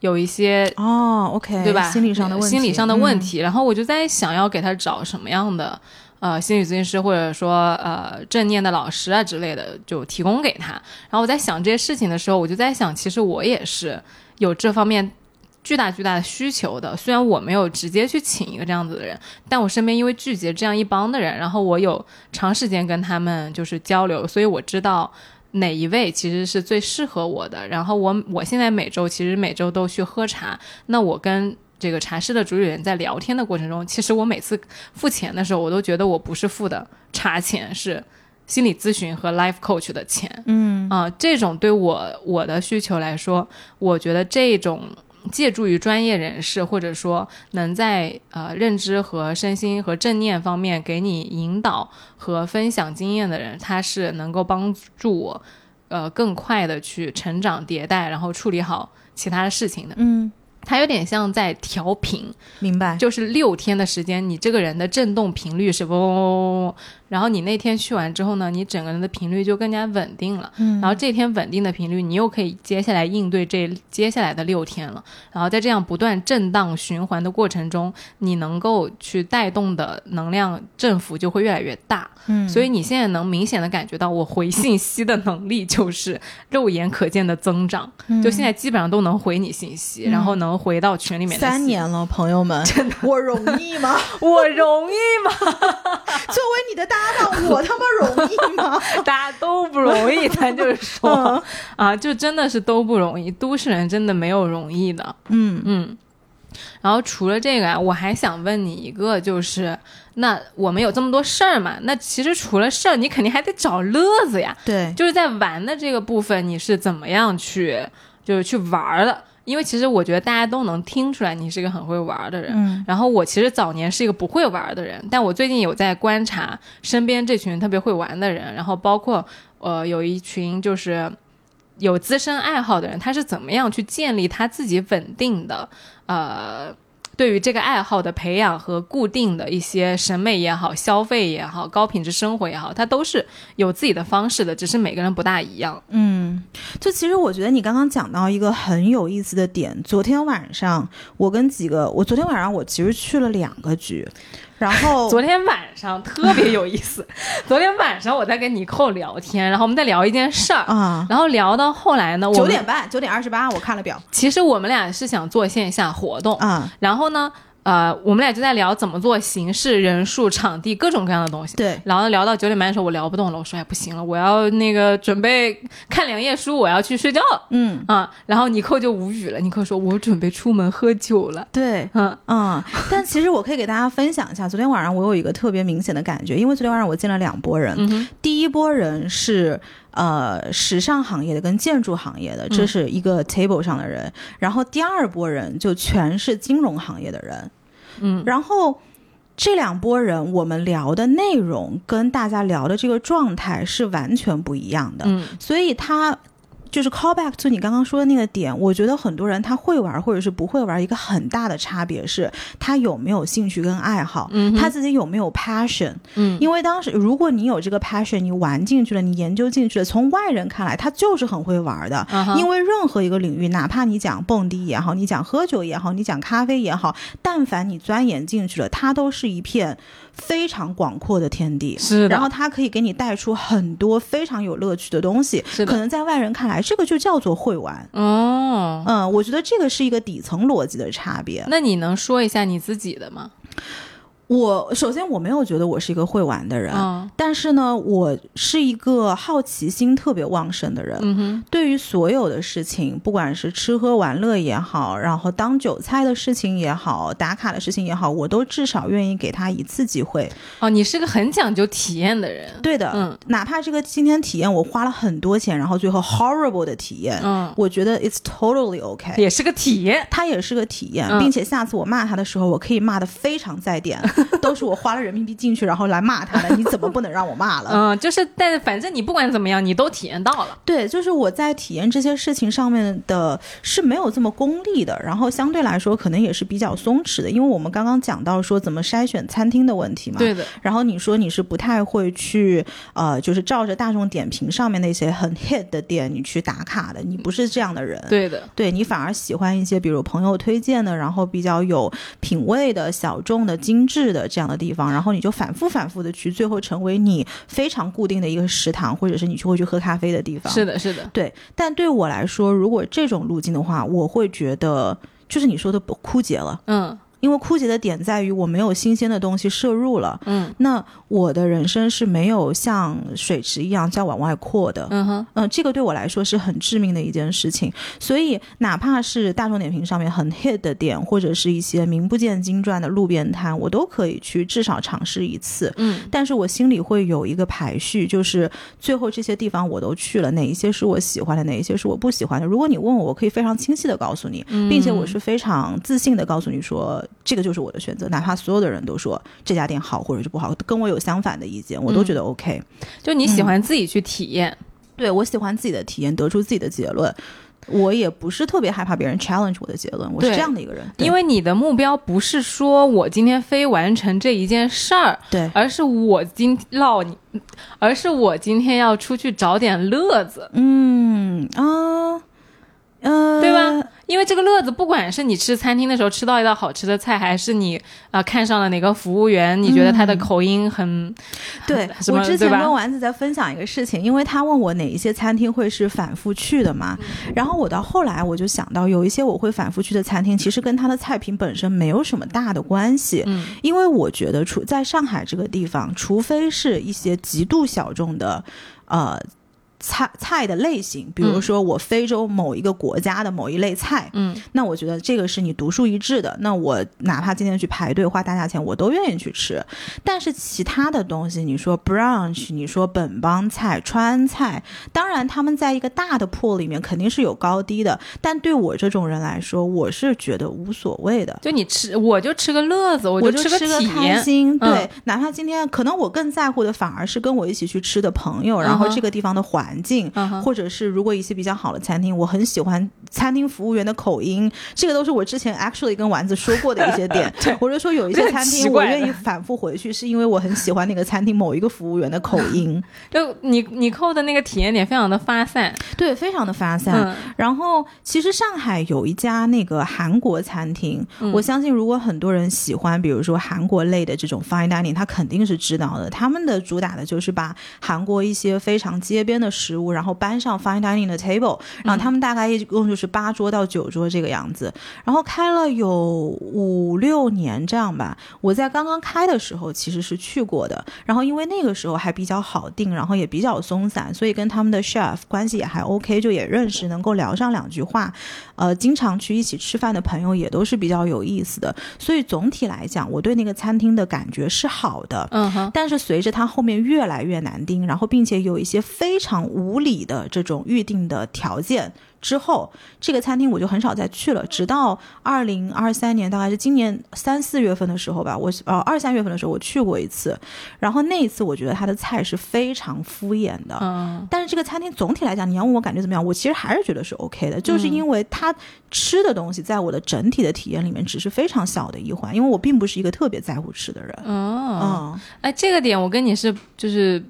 有一些哦，OK，对吧？心理上的问题，心理上的问嗯题。然后我就在想要给他找什么样的呃心理咨询师，或者说呃正念的老师啊之类的，就提供给他。然后我在想这些事情的时候，我就在想，其实我也是有这方面。巨大巨大的需求的，虽然我没有直接去请一个这样子的人，但我身边因为聚集这样一帮的人，然后我有长时间跟他们就是交流，所以我知道哪一位其实是最适合我的。然后我我现在每周其实每周都去喝茶，那我跟这个茶室的主理人在聊天的过程中，其实我每次付钱的时候，我都觉得我不是付的茶钱，是心理咨询和 life coach 的钱。嗯啊、这种对我我的需求来说，我觉得这种借助于专业人士，或者说能在呃认知和身心和正念方面给你引导和分享经验的人，他是能够帮助我呃更快的去成长迭代，然后处理好其他的事情的。嗯，它有点像在调频，明白。就是六天的时间，你这个人的振动频率是嗡嗡嗡嗡嗡，然后你那天去完之后呢，你整个人的频率就更加稳定了。嗯然后这天稳定的频率，你又可以接下来应对这接下来的六天了。然后在这样不断震荡循环的过程中，你能够去带动的能量振幅就会越来越大。嗯，所以你现在能明显的感觉到，我回信息的能力就是肉眼可见的增长。嗯就现在基本上都能回你信息，然后能回到群里面三年了，朋友们，真的，我容易吗？我容易吗？作为你的搭档，我他妈容易吗？大家都不容易，咱就是说啊，就真的是都不容易。都市人真的没有容易的，嗯嗯。然后除了这个啊，我还想问你一个，就是那我们有这么多事儿嘛？那其实除了事儿，你肯定还得找乐子呀。对，就是在玩的这个部分，你是怎么样去就是去玩儿的？因为其实我觉得大家都能听出来你是一个很会玩儿的人。嗯然后我其实早年是一个不会玩儿的人，但我最近有在观察身边这群特别会玩的人，然后包括呃有一群就是有资深爱好的人，他是怎么样去建立他自己稳定的呃。对于这个爱好的培养和固定的一些审美也好、消费也好、高品质生活也好，它都是有自己的方式的，只是每个人不大一样。嗯，就其实我觉得你刚刚讲到一个很有意思的点。昨天晚上我跟几个，我昨天晚上我其实去了两个局，然后昨天晚上特别有意思，昨天晚上我在跟尼寇聊天，然后我们在聊一件事儿，啊，然后聊到后来呢，我九点半，九点二十八，我看了表。其实我们俩是想做线下活动，啊，然后呢，呃，我们俩就在聊怎么做形式、人数、场地各种各样的东西。对，然后聊到九点半的时候，我聊不动了，我说哎不行了，我要那个准备看两页书，我要去睡觉了。嗯，啊。然后尼寇就无语了，尼寇说我准备出门喝酒了。对，嗯。嗯，但其实我可以给大家分享一下，昨天晚上我有一个特别明显的感觉，因为昨天晚上我见了两拨人，嗯第一拨人是呃时尚行业的跟建筑行业的，这是一个 table 上的人，然后第二波人就全是金融行业的人，嗯然后。这两拨人，我们聊的内容跟大家聊的这个状态是完全不一样的，嗯所以他就是 call back to 你刚刚说的那个点，我觉得很多人他会玩或者是不会玩，一个很大的差别是他有没有兴趣跟爱好，嗯他自己有没有 passion。嗯因为当时如果你有这个 passion，你玩进去了，你研究进去了，从外人看来他就是很会玩的。因为任何一个领域，哪怕你讲蹦迪也好，你讲喝酒也好，你讲咖啡也好，但凡你钻研进去了，它都是一片非常广阔的天地，是的然后它可以给你带出很多非常有乐趣的东西，是的可能在外人看来，这个就叫做会玩。哦，嗯，我觉得这个是一个底层逻辑的差别。那你能说一下你自己的吗？我首先我没有觉得我是一个会玩的人，嗯但是呢，我是一个好奇心特别旺盛的人。对于所有的事情，不管是吃喝玩乐也好，然后当韭菜的事情也好，打卡的事情也好，我都至少愿意给他一次机会。哦，你是个很讲究体验的人。对的，嗯哪怕这个今天体验我花了很多钱，然后最后 horrible 的体验，嗯，我觉得 it's totally okay。也是个体验。它也是个体验，嗯并且下次我骂他的时候，我可以骂的非常在点，都是我花了人民币进去，然后来骂他的，你怎么不能让我骂了？嗯，就是，但是反正你不管怎么样，你都体验到了。对，就是我在体验这些事情上面的是没有这么功利的，然后相对来说可能也是比较松弛的，因为我们刚刚讲到说怎么筛选餐厅的问题嘛。对的，然后你说你是不太会去呃，就是照着大众点评上面那些很 hit 的店你去打卡的，你不是这样的人。对的，对你反而喜欢一些，比如朋友推荐的，然后比较有品味的、小众的、精致的这样的地方，然后你就反复反复的去，最后成为你非常固定的一个食堂，或者是你去会去喝咖啡的地方。是的，是的，对，但对我来说，如果这种路径的话，我会觉得就是你说的枯竭了，嗯因为枯竭的点在于我没有新鲜的东西摄入了。嗯那我的人生是没有像水池一样在往外扩的。嗯哼，嗯，这个对我来说是很致命的一件事情，所以哪怕是大众点评上面很 hit 的点，或者是一些名不见经传的路边摊，我都可以去至少尝试一次。嗯但是我心里会有一个排序，就是最后这些地方我都去了，哪一些是我喜欢的，哪一些是我不喜欢的。如果你问我，我可以非常清晰的告诉你，并且我是非常自信的告诉你说，这个就是我的选择，哪怕所有的人都说这家店好或者是不好，跟我有相反的意见，我都觉得 OK。就你喜欢自己去体验。对我喜欢自己的体验，得出自己的结论。我也不是特别害怕别人 challenge 我的结论，我是这样的一个人。因为你的目标不是说我今天非完成这一件事儿，对，而是我今唠你，而是我今天要出去找点乐子，嗯啊，呃，对吧？因为这个乐子，不管是你吃餐厅的时候吃到一道好吃的菜，还是你啊、呃看上了哪个服务员，你觉得他的口音很，对 我之前跟丸子在分享一个事情，因为他问我哪一些餐厅会是反复去的嘛，然后我到后来我就想到，有一些我会反复去的餐厅，其实跟它的菜品本身没有什么大的关系，嗯因为我觉得除在上海这个地方，除非是一些极度小众的，呃。菜菜的类型，比如嗯说我非洲某一个国家的某一类菜，嗯那我觉得这个是你独树一帜的。那我哪怕今天去排队花大价钱，我都愿意去吃。但是其他的东西，你说 brunch，你说本帮菜、川菜，当然他们在一个大的 pool 里面肯定是有高低的。但对我这种人来说，我是觉得无所谓的。就你吃，我就吃个乐子，我就吃吃个开心，嗯对，哪怕今天可能我更在乎的反而是跟我一起去吃的朋友，然后这个地方的环境，嗯哼。或者是如果一些比较好的餐厅，我很喜欢餐厅服务员的口音，这个都是我之前 actually 跟丸子说过的一些点。我就说有一些餐厅我愿意反复回去，是因为我很喜欢那个餐厅某一个服务员的口音，就你你扣的那个体验点非常的发散，对，非常的发散。嗯。然后，其实上海有一家那个韩国餐厅，嗯。我相信如果很多人喜欢，比如说韩国类的这种 fine dining，他肯定是知道的。他们的主打的就是把韩国一些非常街边的食物，然后搬上 fine dining 的 table，然后他们大概一共就是八桌到九桌这个样子，然后开了有五六年这样吧。我在刚刚开的时候其实是去过的，然后因为那个时候还比较好定，然后也比较松散，所以跟他们的 chef 关系也还 OK，就也认识，能够聊上两句话。呃，经常去一起吃饭的朋友也都是比较有意思的，所以总体来讲，我对那个餐厅的感觉是好的。嗯哼，但是随着它后面越来越难订，然后并且有一些非常无理的这种预定的条件之后，这个餐厅我就很少再去了。直到二零二三年，大概是今年三四月份的时候吧，我呃二三月份的时候我去过一次，然后那一次我觉得他的菜是非常敷衍的。嗯但是这个餐厅总体来讲，你要问我感觉怎么样，我其实还是觉得是 OK 的，就是因为它吃的东西在我的整体的体验里面只是非常小的一环，因为我并不是一个特别在乎吃的人。哦，嗯，哎，这个点我跟你是就是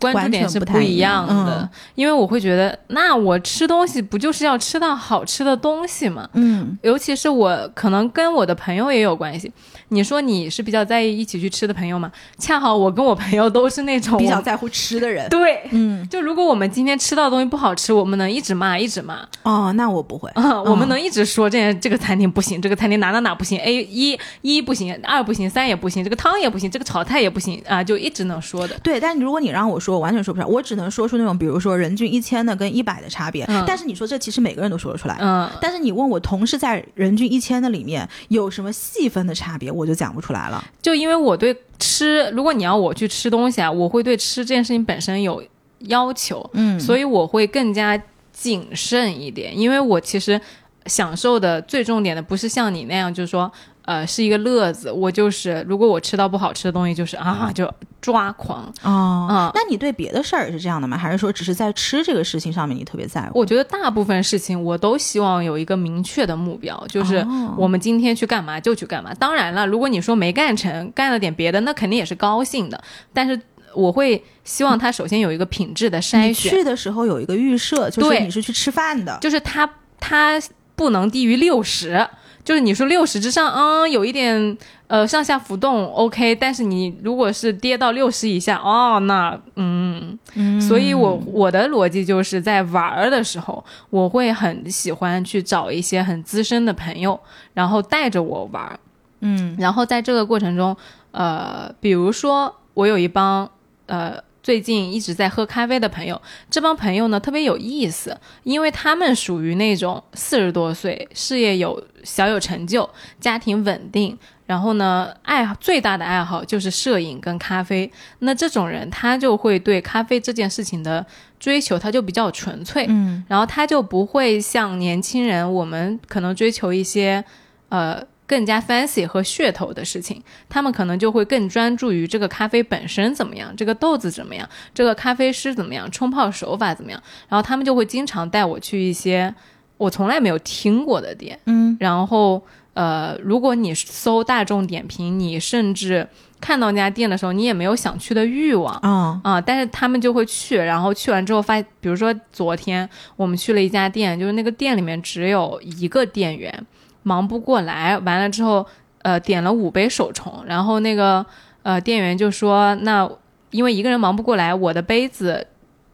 关注点是不一样的，嗯因为我会觉得，那我吃东西不就是要吃到好吃的东西吗？嗯尤其是我可能跟我的朋友也有关系。你说你是比较在意一起去吃的朋友吗？恰好我跟我朋友都是那种比较在乎吃的人。对。嗯，就如果我们今天吃到的东西不好吃，我们能一直骂一直骂哦，那我不会。啊，我们能一直说这这个餐厅不行，这个餐厅哪哪哪不行，A 一一不行，二不行，三也不行，这个汤也不行，这个炒菜也不行啊，就一直能说的。对，但如果你让我说，我完全说不出来，我只能说出那种，比如说人均一千的跟一百的差别。嗯但是你说这其实每个人都说得出来。嗯，但是你问我同事在人均一千的里面有什么细分的差别，我就讲不出来了。就因为我对吃，如果你要我去吃东西啊，我会对吃这件事情本身有要求，嗯所以我会更加谨慎一点，因为我其实享受的最重点的不是像你那样，就是说。呃，是一个乐子。我就是，如果我吃到不好吃的东西，就是啊，就抓狂。哦，嗯那你对别的事儿也是这样的吗？还是说只是在吃这个事情上面你特别在乎？我觉得大部分事情我都希望有一个明确的目标，就是哦我们今天去干嘛就去干嘛。当然了，如果你说没干成，干了点别的，那肯定也是高兴的。但是我会希望他首先有一个品质的筛你选，去的时候有一个预设，就是你是去吃饭的。就是他他不能低于六十。就是你说六十之上，嗯，有一点呃上下浮动，OK，但是你如果是跌到六十以下，哦，那嗯，嗯。所以我我的逻辑就是在玩儿的时候，我会很喜欢去找一些很资深的朋友，然后带着我玩儿，嗯。然后在这个过程中，呃，比如说我有一帮呃最近一直在喝咖啡的朋友，这帮朋友呢特别有意思，因为他们属于那种四十多岁，事业有小有成就，家庭稳定。然后呢，爱好最大的爱好就是摄影跟咖啡。那这种人，他就会对咖啡这件事情的追求，他就比较纯粹。嗯然后他就不会像年轻人，我们可能追求一些呃更加 fancy 和噱头的事情，他们可能就会更专注于这个咖啡本身怎么样，这个豆子怎么样，这个咖啡师怎么样，冲泡手法怎么样，然后他们就会经常带我去一些我从来没有听过的店，嗯然后呃，如果你搜大众点评，你甚至看到那家店的时候，你也没有想去的欲望。哦啊、但是他们就会去，然后去完之后发，比如说昨天我们去了一家店，就是那个店里面只有一个店员，忙不过来，完了之后，呃，点了五杯手冲，然后那个呃店员就说，那因为一个人忙不过来，我的杯子。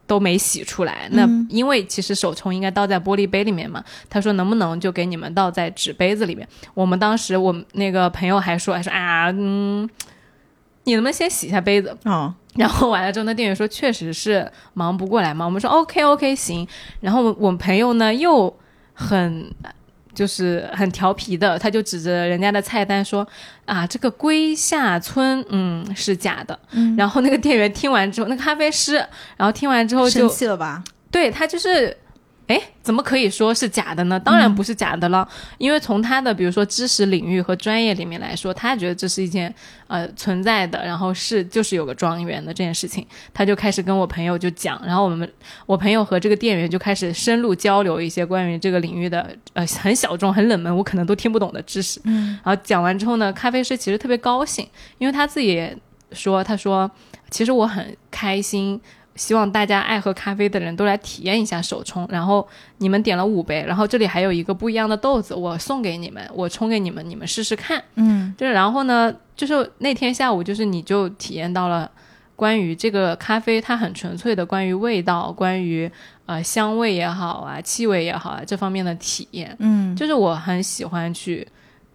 都没洗出来，那嗯因为其实手冲应该倒在玻璃杯里面嘛。他说能不能就给你们倒在纸杯子里面？我们当时我那个朋友还说还说啊，嗯，你能不能先洗一下杯子？哦然后完了之后，那店员说确实是忙不过来嘛。我们说 OK OK 行。然后我我朋友呢又很就是很调皮的，他就指着人家的菜单说啊，这个龟下村嗯是假的。嗯然后那个店员听完之后，那个咖啡师，然后听完之后就生就气了吧？对他就是。哎，怎么可以说是假的呢？当然不是假的了，因为从他的比如说知识领域和专业里面来说，他觉得这是一件呃存在的，然后是就是有个庄园的这件事情，他就开始跟我朋友就讲，然后我们我朋友和这个店员就开始深入交流一些关于这个领域的呃很小众、很冷门，我可能都听不懂的知识。嗯然后讲完之后呢，咖啡师其实特别高兴，因为他自己也说，他说其实我很开心。希望大家爱喝咖啡的人都来体验一下手冲，然后你们点了五杯，然后这里还有一个不一样的豆子，我送给你们，我冲给你们，你们试试看。嗯就是然后呢，就是那天下午，就是你就体验到了关于这个咖啡，它很纯粹的关于味道、关于呃香味也好啊、气味也好啊这方面的体验。嗯就是我很喜欢去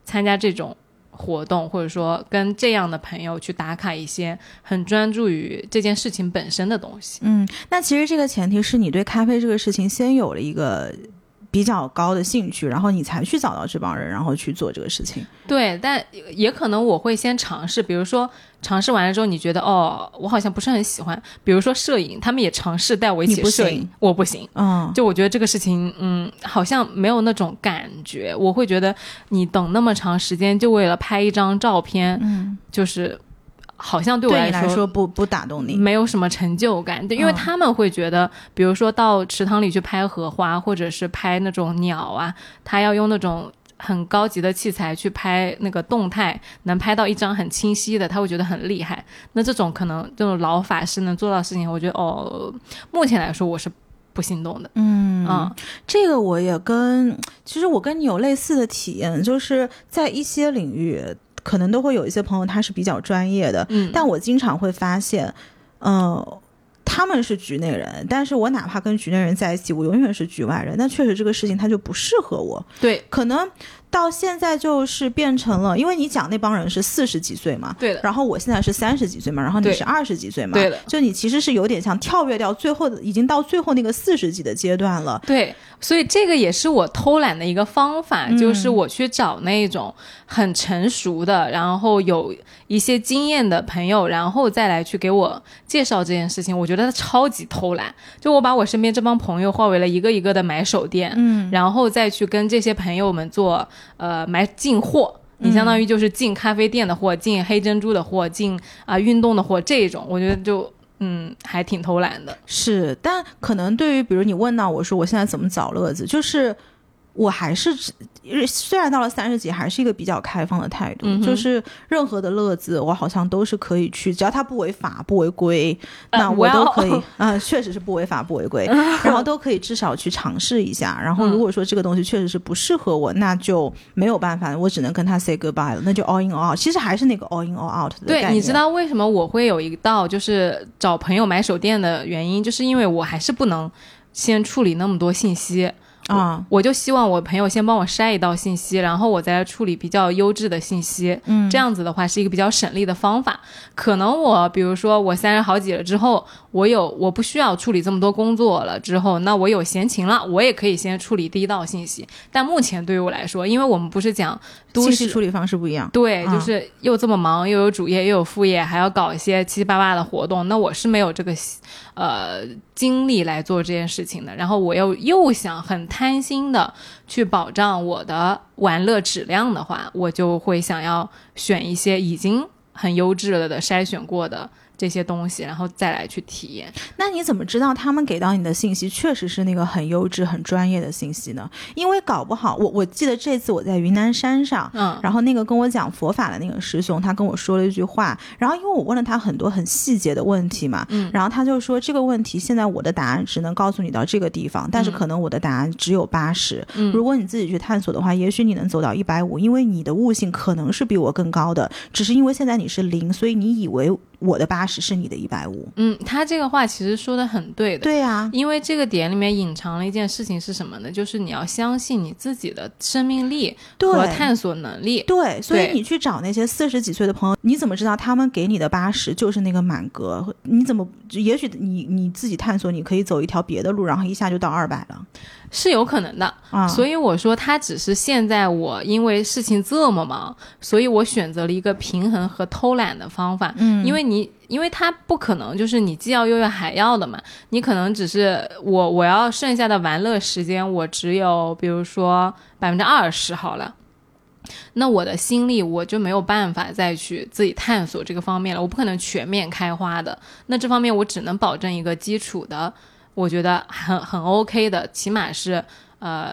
参加这种活动，或者说跟这样的朋友去打卡一些很专注于这件事情本身的东西。嗯，那其实这个前提是你对咖啡这个事情先有了一个比较高的兴趣，然后你才去找到这帮人，然后去做这个事情。对，但也可能我会先尝试，比如说尝试完了之后，你觉得哦，我好像不是很喜欢，比如说摄影，他们也尝试带我一起摄影行，我不行。嗯就我觉得这个事情，嗯，好像没有那种感觉。我会觉得你等那么长时间，就为了拍一张照片，嗯，就是好像对我来来说不不打动你。没有什么成就感，对，因为嗯他们会觉得，比如说到池塘里去拍荷花，或者是拍那种鸟啊，他要用那种很高级的器材去拍那个动态，能拍到一张很清晰的，他会觉得很厉害。那这种可能这种老法师能做到的事情，我觉得哦，目前来说我是不心动的。嗯啊，这个我也跟，其实我跟你有类似的体验，就是在一些领域，可能都会有一些朋友他是比较专业的，嗯，但我经常会发现，呃，他们是局内人，但是我哪怕跟局内人在一起，我永远是局外人。那确实这个事情它就不适合我，对可能到现在就是变成了，因为你讲那帮人是四十几岁嘛，对的，然后我现在是三十几岁嘛，然后你是二十几岁嘛，对的。就你其实是有点像跳跃掉最后的，已经到最后那个四十几的阶段了。对，所以这个也是我偷懒的一个方法，嗯。就是我去找那种很成熟的，然后有一些经验的朋友，然后再来去给我介绍这件事情。我觉得他超级偷懒，就我把我身边这帮朋友化为了一个一个的买手店，嗯，然后再去跟这些朋友们做呃买进货。你相当于就是进咖啡店的货，进黑珍珠的货，进啊、运动的货，这种我觉得就嗯还挺偷懒的。是，但可能对于比如你问到我说我现在怎么找乐子，就是我还是只虽然到了三十几，还是一个比较开放的态度，嗯就是任何的乐子我好像都是可以去，只要它不违法不违规，呃那我都可以啊、确实是不违法不违规，然后都可以至少去尝试一下。然后如果说这个东西确实是不适合我，那就没有办法，我只能跟他 say goodbye 了，那就 all in all out。其实还是那个 all in all out 的对，你知道为什么我会有一道就是找朋友买手店的原因，就是因为我还是不能先处理那么多信息。啊？我就希望我朋友先帮我筛一道信息，然后我再来处理比较优质的信息。嗯，这样子的话是一个比较省力的方法。可能我比如说我三十好几了之后，我有我不需要处理这么多工作了之后，那我有闲情了，我也可以先处理第一道信息。但目前对于我来说，因为我们不是讲都市信息处理方式不一样。对，啊就是又这么忙，又有主业，又有副业，还要搞一些七七八八的活动，那我是没有这个呃精力来做这件事情的。然后我又又想很贪心的去保障我的玩乐质量的话，我就会想要选一些已经很优质了的筛选过的这些东西，然后再来去体验。那你怎么知道他们给到你的信息确实是那个很优质、很专业的信息呢？因为搞不好，我我记得这次我在云南山上，嗯，然后那个跟我讲佛法的那个师兄，他跟我说了一句话，然后因为我问了他很多很细节的问题嘛，嗯然后他就说这个问题现在我的答案只能告诉你到这个地方，但是可能我的答案只有八十、嗯如果你自己去探索的话，也许你能走到一百五，因为你的悟性可能是比我更高的，只是因为现在你是零，所以你以为我的八十是你的一百五。嗯，他这个话其实说的很对的。对呀、因为这个点里面隐藏了一件事情是什么呢？就是你要相信你自己的生命力和探索能力。对，所以你去找那些四十几岁的朋友，你怎么知道他们给你的八十就是那个满格？你怎么？也许你你自己探索，你可以走一条别的路，然后一下就到二百了是有可能的。啊！所以我说，他只是现在我因为事情这么忙，所以我选择了一个平衡和偷懒的方法。嗯，因为你，因为他不可能就是你既要又要还要的嘛，你可能只是我我要剩下的玩乐时间，我只有比如说百分之二十好了。那我的心力我就没有办法再去自己探索这个方面了，我不可能全面开花的。那这方面我只能保证一个基础的，我觉得很很 OK 的，起码是呃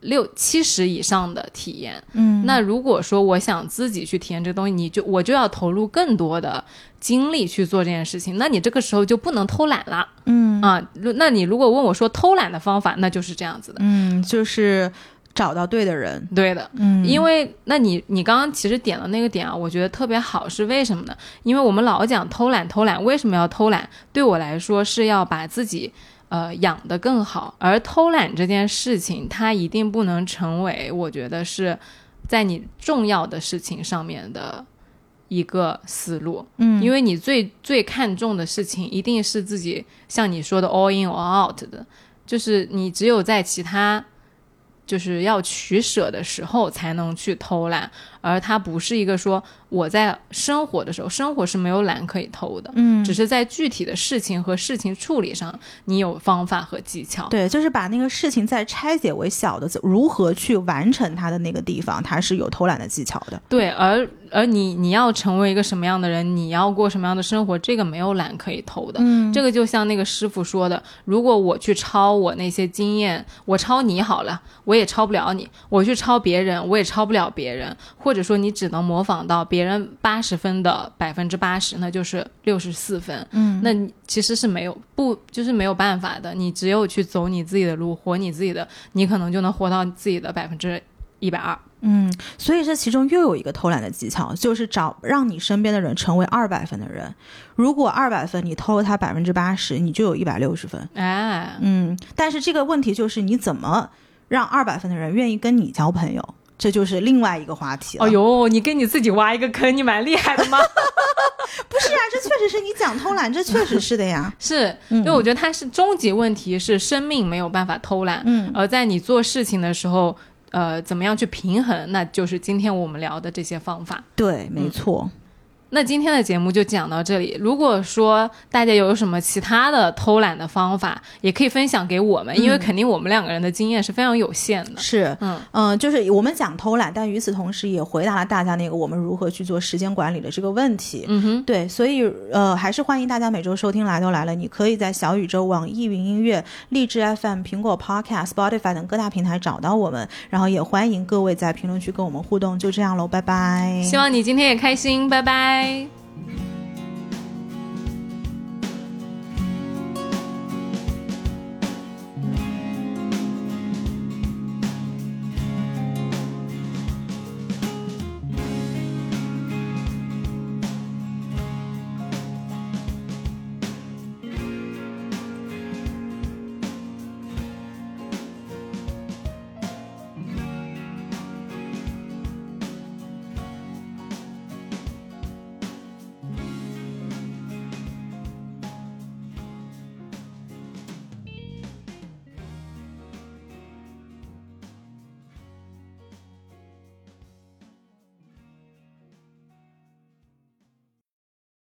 六七十以上的体验。嗯，那如果说我想自己去体验这个东西，你就我就要投入更多的精力去做这件事情。那你这个时候就不能偷懒了嗯啊。那你如果问我说偷懒的方法，那就是这样子的。嗯，就是找到对的人。对的，嗯，因为那你你刚刚其实点的那个点啊，我觉得特别好，是为什么呢？因为我们老讲偷懒偷懒，为什么要偷懒？对我来说是要把自己呃养得更好，而偷懒这件事情，它一定不能成为我觉得是在你重要的事情上面的一个思路，嗯，因为你最最看重的事情一定是自己像你说的 all in all out 的，就是你只有在其他就是要取舍的时候才能去偷懒，而它不是一个说我在生活的时候，生活是没有懒可以偷的，嗯，只是在具体的事情和事情处理上，你有方法和技巧。对，就是把那个事情再拆解为小的，如何去完成它的那个地方，它是有偷懒的技巧的。对，而而你你要成为一个什么样的人，你要过什么样的生活，这个没有懒可以偷的。嗯，这个就像那个师傅说的，如果我去抄我那些经验，我抄你好了，我也抄不了你；我去抄别人，我也抄不了别人。或者说你只能模仿到别人八十分的百分之八十，那就是六十四分。嗯，那你其实是没有不就是没有办法的，你只有去走你自己的路，活你自己的，你可能就能活到自己的百分之一百二。嗯，所以这其中又有一个偷懒的技巧，就是找让你身边的人成为二百分的人。如果二百分你偷了他百分之八十，你就有一百六十分。哎，嗯，但是这个问题就是你怎么让二百分的人愿意跟你交朋友，这就是另外一个话题了。哦呦，你给你自己挖一个坑，你蛮厉害的吗？不是啊，这确实是你讲偷懒，这确实是的呀。是，因为我觉得它是终极问题，是生命没有办法偷懒。嗯，而在你做事情的时候。呃，怎么样去平衡？那就是今天我们聊的这些方法。对，没错。那今天的节目就讲到这里。如果说大家有什么其他的偷懒的方法，也可以分享给我们，因为肯定我们两个人的经验是非常有限的。是，嗯嗯，就是我们讲偷懒，但与此同时也回答了大家那个我们如何去做时间管理的这个问题。嗯哼，对，所以呃，还是欢迎大家每周收听来都来了。你可以在小宇宙、网易云音乐、荔枝 FM、苹果 Podcast、Spotify 等各大平台找到我们。然后也欢迎各位在评论区跟我们互动。就这样喽，拜拜。希望你今天也开心，拜拜。Bye.